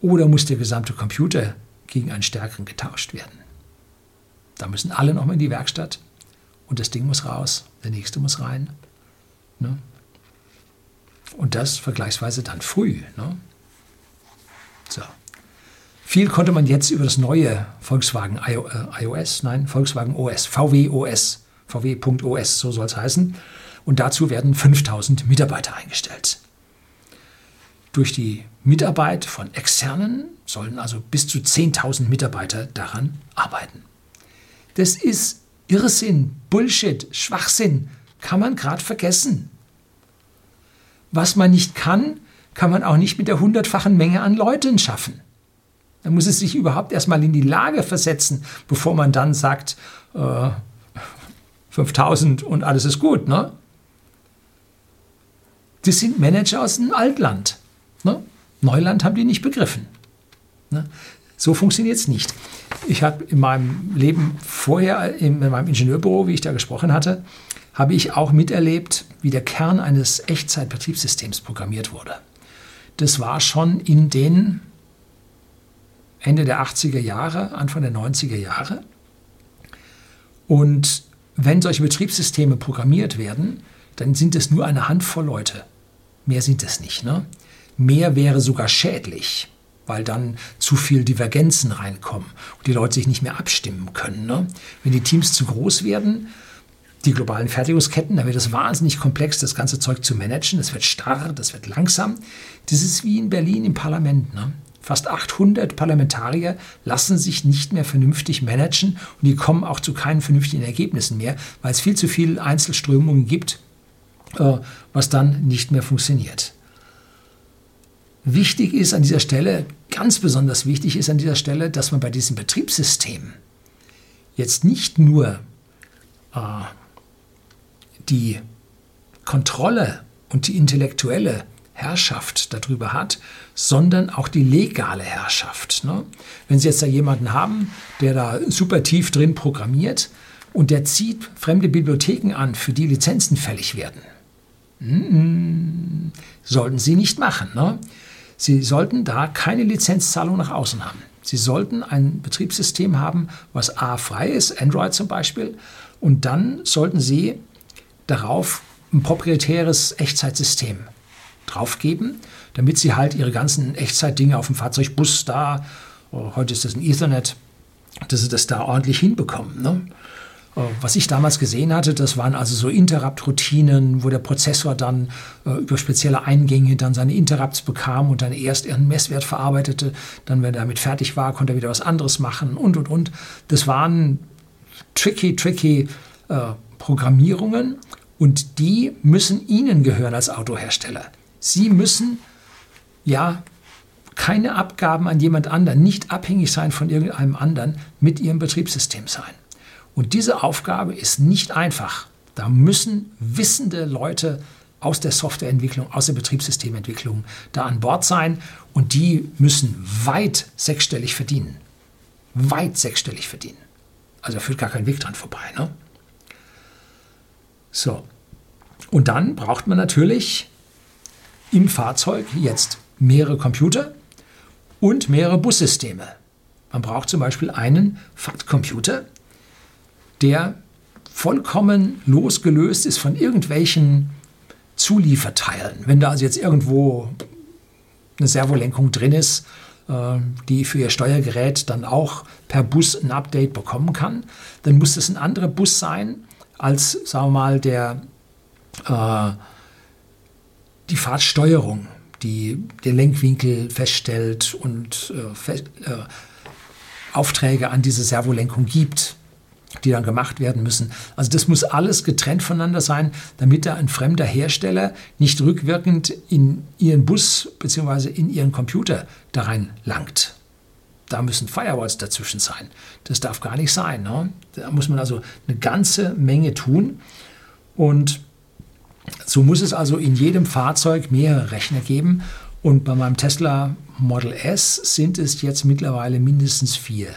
Oder muss der gesamte Computer gegen einen stärkeren getauscht werden? Da müssen alle nochmal in die Werkstatt und das Ding muss raus, der nächste muss rein. Ne? Und das vergleichsweise dann früh. Ne? So. Viel konnte man jetzt über das neue Volkswagen iOS, äh, nein, Volkswagen OS, VW OS, VW.OS, so soll es heißen. Und dazu werden 5000 Mitarbeiter eingestellt. Durch die Mitarbeit von Externen sollen also bis zu 10.000 Mitarbeiter daran arbeiten. Das ist Irrsinn, Bullshit, Schwachsinn, kann man gerade vergessen. Was man nicht kann, kann man auch nicht mit der hundertfachen Menge an Leuten schaffen. Man muss es sich überhaupt erstmal in die Lage versetzen, bevor man dann sagt, äh, 5000 und alles ist gut. Ne? Das sind Manager aus dem Altland. Ne? Neuland haben die nicht begriffen. Ne? So funktioniert es nicht. Ich habe in meinem Leben vorher, in meinem Ingenieurbüro, wie ich da gesprochen hatte, habe ich auch miterlebt, wie der Kern eines Echtzeitbetriebssystems programmiert wurde. Das war schon in den Ende der 80er Jahre, Anfang der 90er Jahre. Und wenn solche Betriebssysteme programmiert werden, dann sind es nur eine Handvoll Leute. Mehr sind es nicht. Ne? Mehr wäre sogar schädlich, weil dann zu viel Divergenzen reinkommen und die Leute sich nicht mehr abstimmen können. Ne? Wenn die Teams zu groß werden, die globalen Fertigungsketten, da wird es wahnsinnig komplex, das ganze Zeug zu managen. Das wird starr, das wird langsam. Das ist wie in Berlin im Parlament. Ne? Fast 800 Parlamentarier lassen sich nicht mehr vernünftig managen und die kommen auch zu keinen vernünftigen Ergebnissen mehr, weil es viel zu viele Einzelströmungen gibt, äh, was dann nicht mehr funktioniert. Wichtig ist an dieser Stelle, ganz besonders wichtig ist an dieser Stelle, dass man bei diesem Betriebssystem jetzt nicht nur äh, die Kontrolle und die intellektuelle Herrschaft darüber hat, sondern auch die legale Herrschaft. Ne? Wenn Sie jetzt da jemanden haben, der da super tief drin programmiert und der zieht fremde Bibliotheken an, für die Lizenzen fällig werden, mm, sollten Sie nicht machen. Ne? Sie sollten da keine Lizenzzahlung nach außen haben. Sie sollten ein Betriebssystem haben, was A frei ist, Android zum Beispiel, und dann sollten Sie darauf ein proprietäres Echtzeitsystem draufgeben, damit sie halt ihre ganzen Echtzeitdinge auf dem Fahrzeugbus da, oh, heute ist das ein Ethernet, dass sie das da ordentlich hinbekommen. Ne? Äh, was ich damals gesehen hatte, das waren also so Interrupt-Routinen, wo der Prozessor dann äh, über spezielle Eingänge dann seine Interrupts bekam und dann erst ihren Messwert verarbeitete. Dann, wenn er damit fertig war, konnte er wieder was anderes machen und, und, und. Das waren tricky, tricky äh, Programmierungen und die müssen Ihnen gehören als Autohersteller. Sie müssen ja keine Abgaben an jemand anderen, nicht abhängig sein von irgendeinem anderen mit Ihrem Betriebssystem sein. Und diese Aufgabe ist nicht einfach. Da müssen wissende Leute aus der Softwareentwicklung, aus der Betriebssystementwicklung da an Bord sein und die müssen weit sechsstellig verdienen. Weit sechsstellig verdienen. Also da führt gar kein Weg dran vorbei. Ne? So. Und dann braucht man natürlich im Fahrzeug jetzt mehrere Computer und mehrere Bussysteme. Man braucht zum Beispiel einen Fahrtcomputer, der vollkommen losgelöst ist von irgendwelchen Zulieferteilen. Wenn da also jetzt irgendwo eine Servolenkung drin ist, äh, die für ihr Steuergerät dann auch per Bus ein Update bekommen kann, dann muss es ein anderer Bus sein als, sagen wir mal, der, äh, die Fahrtsteuerung, die den Lenkwinkel feststellt und äh, fest, äh, Aufträge an diese Servolenkung gibt die dann gemacht werden müssen. Also das muss alles getrennt voneinander sein, damit da ein fremder Hersteller nicht rückwirkend in ihren Bus bzw. in ihren Computer da rein langt. Da müssen Firewalls dazwischen sein. Das darf gar nicht sein. Ne? Da muss man also eine ganze Menge tun. Und so muss es also in jedem Fahrzeug mehrere Rechner geben. Und bei meinem Tesla Model S sind es jetzt mittlerweile mindestens vier.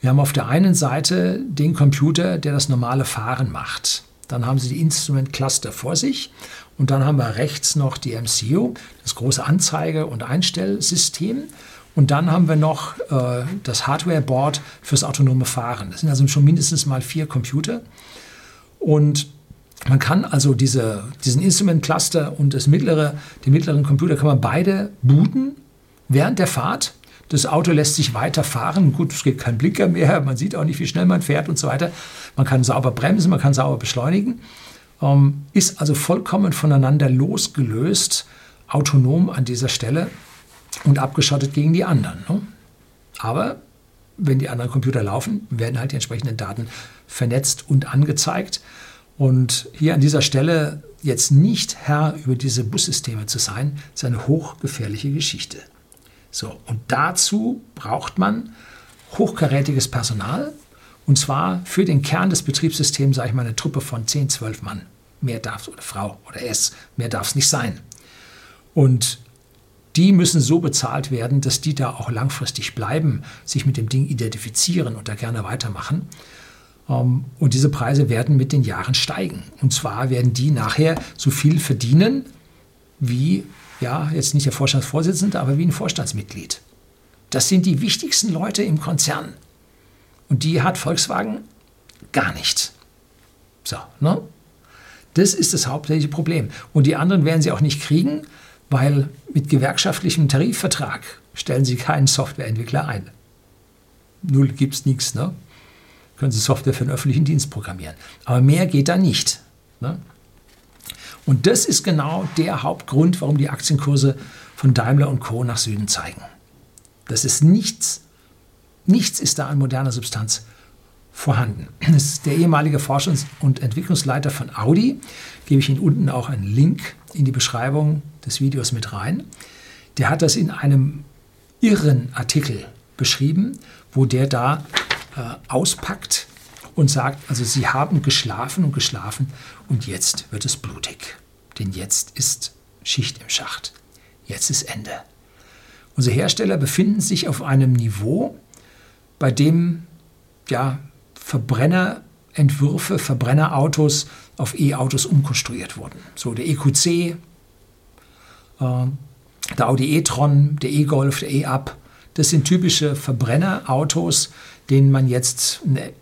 Wir haben auf der einen Seite den Computer, der das normale Fahren macht. Dann haben Sie die Instrument Cluster vor sich und dann haben wir rechts noch die MCU, das große Anzeige- und Einstellsystem. Und dann haben wir noch äh, das Hardware-Board fürs autonome Fahren. Das sind also schon mindestens mal vier Computer. Und man kann also diese, diesen Instrument Cluster und das mittlere, den mittleren Computer kann man beide booten während der Fahrt. Das Auto lässt sich weiterfahren. Gut, es gibt keinen Blinker mehr. Man sieht auch nicht, wie schnell man fährt und so weiter. Man kann sauber bremsen, man kann sauber beschleunigen. Ähm, ist also vollkommen voneinander losgelöst, autonom an dieser Stelle und abgeschottet gegen die anderen. Ne? Aber wenn die anderen Computer laufen, werden halt die entsprechenden Daten vernetzt und angezeigt. Und hier an dieser Stelle jetzt nicht Herr über diese Bussysteme zu sein, ist eine hochgefährliche Geschichte. So, und dazu braucht man hochkarätiges Personal und zwar für den Kern des Betriebssystems, sage ich mal, eine Truppe von 10, 12 Mann. Mehr darf es oder Frau oder es, mehr darf es nicht sein. Und die müssen so bezahlt werden, dass die da auch langfristig bleiben, sich mit dem Ding identifizieren und da gerne weitermachen. Ähm, und diese Preise werden mit den Jahren steigen. Und zwar werden die nachher so viel verdienen wie ja, jetzt nicht der Vorstandsvorsitzende, aber wie ein Vorstandsmitglied. Das sind die wichtigsten Leute im Konzern. Und die hat Volkswagen gar nicht. So, ne? Das ist das hauptsächliche Problem. Und die anderen werden sie auch nicht kriegen, weil mit gewerkschaftlichem Tarifvertrag stellen sie keinen Softwareentwickler ein. Null gibt es nichts. Ne? Können sie Software für den öffentlichen Dienst programmieren. Aber mehr geht da nicht. Ne? Und das ist genau der Hauptgrund, warum die Aktienkurse von Daimler und Co. nach Süden zeigen. Das ist nichts, nichts ist da an moderner Substanz vorhanden. Das ist der ehemalige Forschungs- und Entwicklungsleiter von Audi, gebe ich Ihnen unten auch einen Link in die Beschreibung des Videos mit rein. Der hat das in einem irren Artikel beschrieben, wo der da äh, auspackt, und sagt, also sie haben geschlafen und geschlafen und jetzt wird es blutig. Denn jetzt ist Schicht im Schacht. Jetzt ist Ende. Unsere Hersteller befinden sich auf einem Niveau, bei dem ja, Verbrennerentwürfe, Verbrennerautos auf E-Autos umkonstruiert wurden. So der EQC, äh, der Audi e-tron, der E-Golf, der E-Up, das sind typische Verbrennerautos, denen man jetzt eine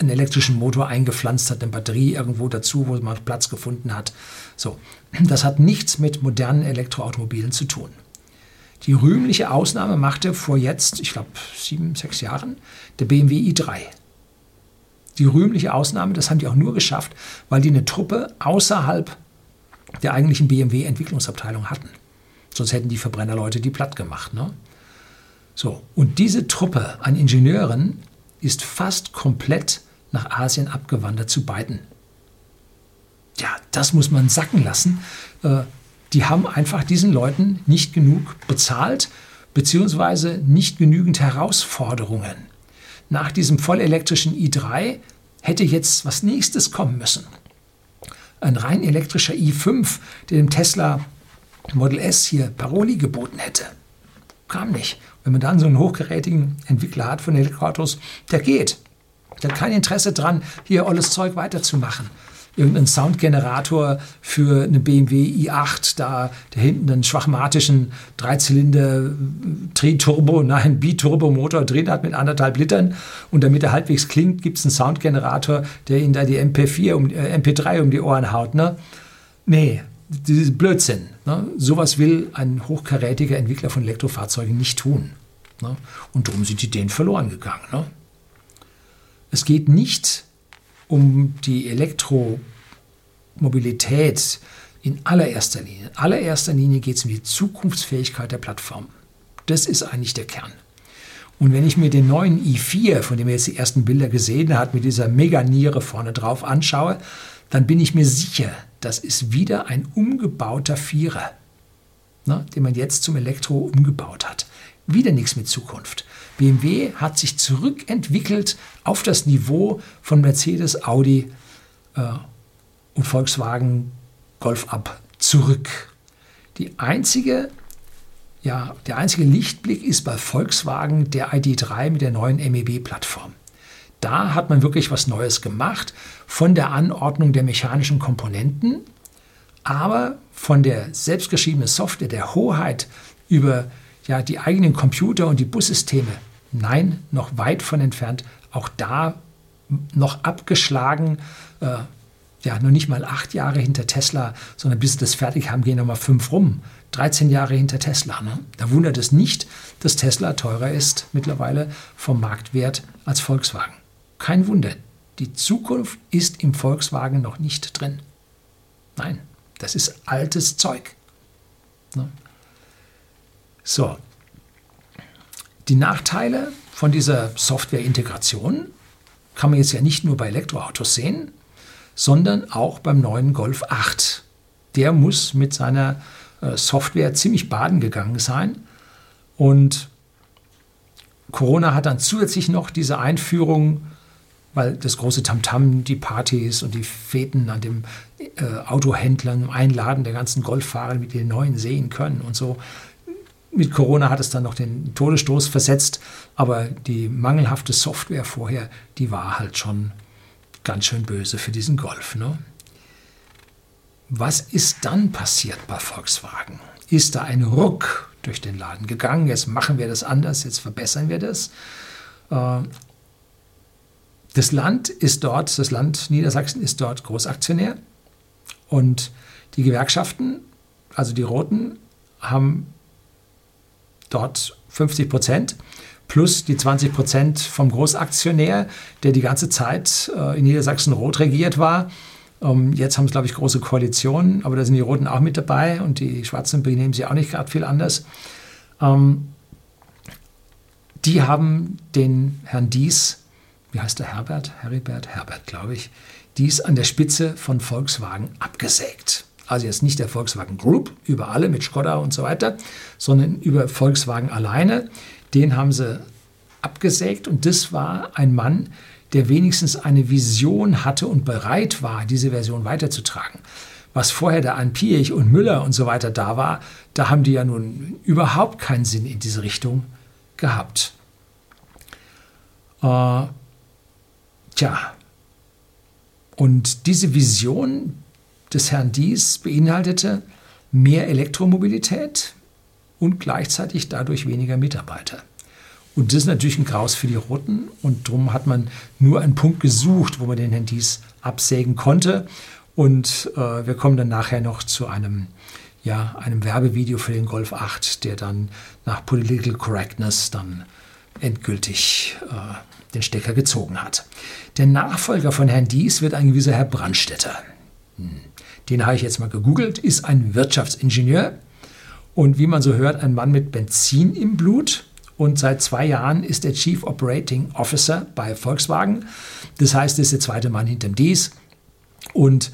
einen elektrischen Motor eingepflanzt hat, eine Batterie irgendwo dazu, wo man Platz gefunden hat. So, das hat nichts mit modernen Elektroautomobilen zu tun. Die rühmliche Ausnahme machte vor jetzt, ich glaube, sieben, sechs Jahren, der BMW i3. Die rühmliche Ausnahme, das haben die auch nur geschafft, weil die eine Truppe außerhalb der eigentlichen BMW-Entwicklungsabteilung hatten. Sonst hätten die Verbrennerleute die platt gemacht. Ne? So, und diese Truppe an Ingenieuren ist fast komplett nach Asien abgewandert zu beiden. Ja, das muss man sacken lassen. Äh, die haben einfach diesen Leuten nicht genug bezahlt, beziehungsweise nicht genügend Herausforderungen. Nach diesem vollelektrischen i3 hätte jetzt was nächstes kommen müssen. Ein rein elektrischer i5, der dem Tesla Model S hier Paroli geboten hätte. Kam nicht. Wenn man dann so einen hochgerätigen Entwickler hat von Elektroautos, der geht. Der hat kein Interesse dran, hier alles Zeug weiterzumachen. Irgendeinen Soundgenerator für eine BMW i8, da, da hinten einen schwachmatischen Dreizylinder Tri-Turbo, nein, Biturbo-Motor drin hat mit anderthalb Litern und damit er halbwegs klingt, gibt es einen Soundgenerator, der Ihnen da die MP4 um, äh, MP3 um die Ohren haut. Ne? Nee, dieses Blödsinn. Ne? Sowas will ein hochkarätiger Entwickler von Elektrofahrzeugen nicht tun. Ne? Und darum sind die Ideen verloren gegangen. Ne? Es geht nicht um die Elektromobilität in allererster Linie. In allererster Linie geht es um die Zukunftsfähigkeit der Plattform. Das ist eigentlich der Kern. Und wenn ich mir den neuen i4, von dem wir jetzt die ersten Bilder gesehen haben, mit dieser Meganiere vorne drauf anschaue, dann bin ich mir sicher, das ist wieder ein umgebauter Vierer, ne, den man jetzt zum Elektro umgebaut hat. Wieder nichts mit Zukunft. BMW hat sich zurückentwickelt auf das Niveau von Mercedes, Audi äh, und Volkswagen Golf Up zurück. Die einzige, ja, der einzige Lichtblick ist bei Volkswagen der ID3 mit der neuen MEB-Plattform. Da hat man wirklich was Neues gemacht von der Anordnung der mechanischen Komponenten, aber von der selbstgeschriebenen Software, der Hoheit über ja, die eigenen Computer und die Bussysteme. Nein, noch weit von entfernt. Auch da noch abgeschlagen. Äh, ja, noch nicht mal acht Jahre hinter Tesla, sondern bis sie das fertig haben, gehen noch mal fünf rum. 13 Jahre hinter Tesla. Ne? Da wundert es nicht, dass Tesla teurer ist mittlerweile vom Marktwert als Volkswagen. Kein Wunder. Die Zukunft ist im Volkswagen noch nicht drin. Nein, das ist altes Zeug. Ne? So. Die Nachteile von dieser Softwareintegration kann man jetzt ja nicht nur bei Elektroautos sehen, sondern auch beim neuen Golf 8. Der muss mit seiner äh, Software ziemlich baden gegangen sein. Und Corona hat dann zusätzlich noch diese Einführung, weil das große Tamtam, die Partys und die Feten an dem äh, Autohändlern, Einladen der ganzen Golffahrer mit den neuen sehen können und so, mit Corona hat es dann noch den Todesstoß versetzt, aber die mangelhafte Software vorher, die war halt schon ganz schön böse für diesen Golf. Ne? Was ist dann passiert bei Volkswagen? Ist da ein Ruck durch den Laden gegangen? Jetzt machen wir das anders, jetzt verbessern wir das. Äh, das Land ist dort, das Land Niedersachsen ist dort Großaktionär und die Gewerkschaften, also die Roten, haben dort 50 Prozent plus die 20 Prozent vom Großaktionär, der die ganze Zeit äh, in Niedersachsen rot regiert war. Ähm, jetzt haben es, glaube ich, große Koalitionen, aber da sind die Roten auch mit dabei und die Schwarzen benehmen sich auch nicht gerade viel anders. Ähm, die haben den Herrn Dies, wie heißt der Herbert? Heribert? Herbert, glaube ich, Dies an der Spitze von Volkswagen abgesägt also jetzt nicht der Volkswagen Group über alle mit Skoda und so weiter, sondern über Volkswagen alleine. Den haben sie abgesägt und das war ein Mann, der wenigstens eine Vision hatte und bereit war, diese Version weiterzutragen. Was vorher der Anpiech und Müller und so weiter da war, da haben die ja nun überhaupt keinen Sinn in diese Richtung gehabt. Äh, tja, und diese Vision, des Herrn Dies beinhaltete mehr Elektromobilität und gleichzeitig dadurch weniger Mitarbeiter. Und das ist natürlich ein Graus für die Roten und darum hat man nur einen Punkt gesucht, wo man den Herrn Dies absägen konnte. Und äh, wir kommen dann nachher noch zu einem, ja, einem Werbevideo für den Golf 8, der dann nach Political Correctness dann endgültig äh, den Stecker gezogen hat. Der Nachfolger von Herrn Dies wird ein gewisser Herr Brandstetter. Hm den habe ich jetzt mal gegoogelt, ist ein Wirtschaftsingenieur und wie man so hört, ein Mann mit Benzin im Blut. Und seit zwei Jahren ist er Chief Operating Officer bei Volkswagen. Das heißt, er ist der zweite Mann hinterm Dies. Und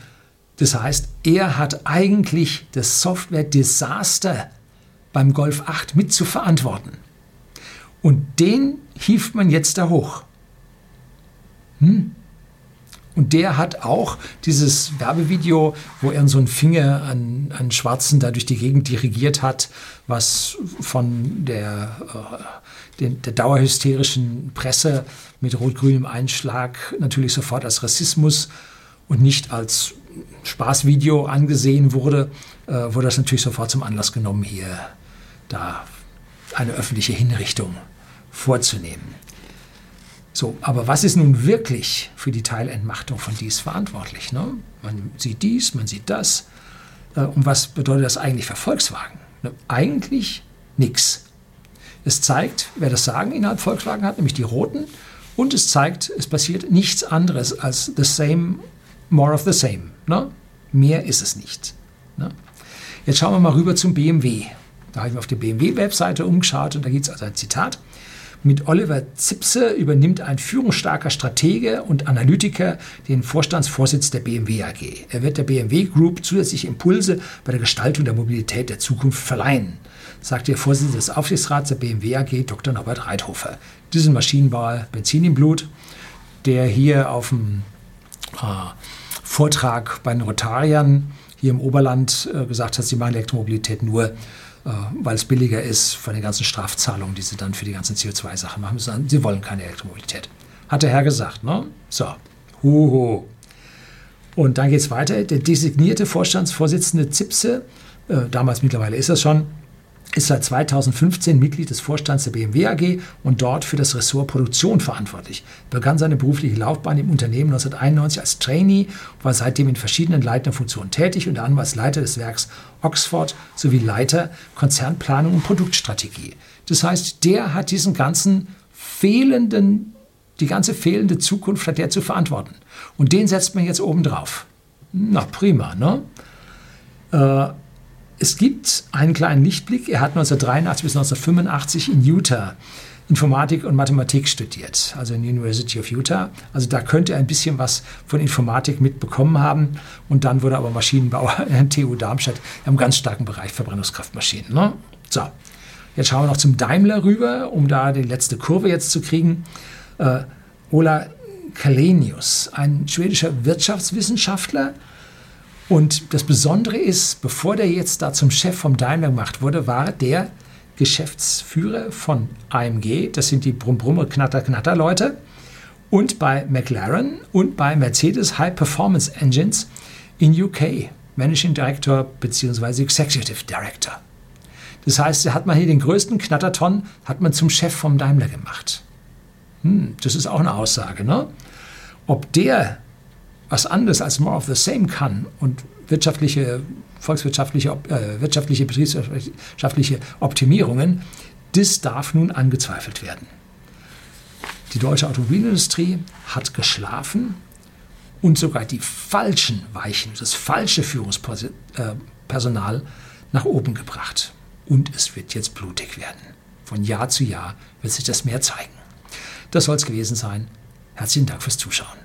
das heißt, er hat eigentlich das Software-Desaster beim Golf 8 mit zu verantworten. Und den hieft man jetzt da hoch. Hm? Und der hat auch dieses Werbevideo, wo er so einen Finger an, an Schwarzen da durch die Gegend dirigiert hat, was von der, äh, den, der dauerhysterischen Presse mit rot-grünem Einschlag natürlich sofort als Rassismus und nicht als Spaßvideo angesehen wurde, äh, wurde das natürlich sofort zum Anlass genommen, hier da eine öffentliche Hinrichtung vorzunehmen. So, aber was ist nun wirklich für die Teilentmachtung von dies verantwortlich? Ne? Man sieht dies, man sieht das. Äh, und was bedeutet das eigentlich für Volkswagen? Ne? Eigentlich nichts. Es zeigt, wer das Sagen innerhalb Volkswagen hat, nämlich die Roten. Und es zeigt, es passiert nichts anderes als the same, more of the same. Ne? Mehr ist es nicht. Ne? Jetzt schauen wir mal rüber zum BMW. Da habe ich mir auf der BMW-Webseite umgeschaut und da gibt es also ein Zitat. Mit Oliver Zipse übernimmt ein führungsstarker Stratege und Analytiker den Vorstandsvorsitz der BMW AG. Er wird der BMW Group zusätzliche Impulse bei der Gestaltung der Mobilität der Zukunft verleihen, sagt der Vorsitzende des Aufsichtsrats der BMW AG, Dr. Norbert Reithofer. Diesen Maschinenbauer Benzin im Blut, der hier auf dem äh, Vortrag bei den Rotariern hier im Oberland äh, gesagt hat, sie machen Elektromobilität nur weil es billiger ist von den ganzen Strafzahlungen, die sie dann für die ganzen CO2-Sachen machen. Sie wollen keine Elektromobilität. Hat der Herr gesagt, ne? So, huhu. Und dann geht es weiter. Der designierte Vorstandsvorsitzende Zipse, äh, damals mittlerweile ist er schon, ist seit 2015 Mitglied des Vorstands der BMW AG und dort für das Ressort Produktion verantwortlich. Begann seine berufliche Laufbahn im Unternehmen 1991 als Trainee, war seitdem in verschiedenen leitenden Funktionen tätig, unter anderem als Leiter des Werks Oxford sowie Leiter Konzernplanung und Produktstrategie. Das heißt, der hat diesen ganzen fehlenden, die ganze fehlende Zukunft hat der zu verantworten. Und den setzt man jetzt oben drauf. Na prima, ne? Äh, es gibt einen kleinen Lichtblick. Er hat 1983 bis 1985 in Utah Informatik und Mathematik studiert, also in der University of Utah. Also da könnte er ein bisschen was von Informatik mitbekommen haben. Und dann wurde er aber Maschinenbauer an TU Darmstadt im ganz starken Bereich Verbrennungskraftmaschinen. Ne? So, jetzt schauen wir noch zum Daimler rüber, um da die letzte Kurve jetzt zu kriegen. Äh, Ola Kalenius, ein schwedischer Wirtschaftswissenschaftler, und das Besondere ist, bevor der jetzt da zum Chef vom Daimler gemacht wurde, war der Geschäftsführer von AMG, das sind die Brumm-Brumme Knatter-Knatter-Leute, und bei McLaren und bei Mercedes High Performance Engines in UK, Managing Director bzw. Executive Director. Das heißt, er hat man hier den größten Knatterton, hat man zum Chef vom Daimler gemacht. Hm, das ist auch eine Aussage, ne? Ob der was anderes als more of the same kann und wirtschaftliche, volkswirtschaftliche, äh, wirtschaftliche, betriebswirtschaftliche Optimierungen, das darf nun angezweifelt werden. Die deutsche Automobilindustrie hat geschlafen und sogar die falschen Weichen, das falsche Führungspersonal nach oben gebracht. Und es wird jetzt blutig werden. Von Jahr zu Jahr wird sich das mehr zeigen. Das soll es gewesen sein. Herzlichen Dank fürs Zuschauen.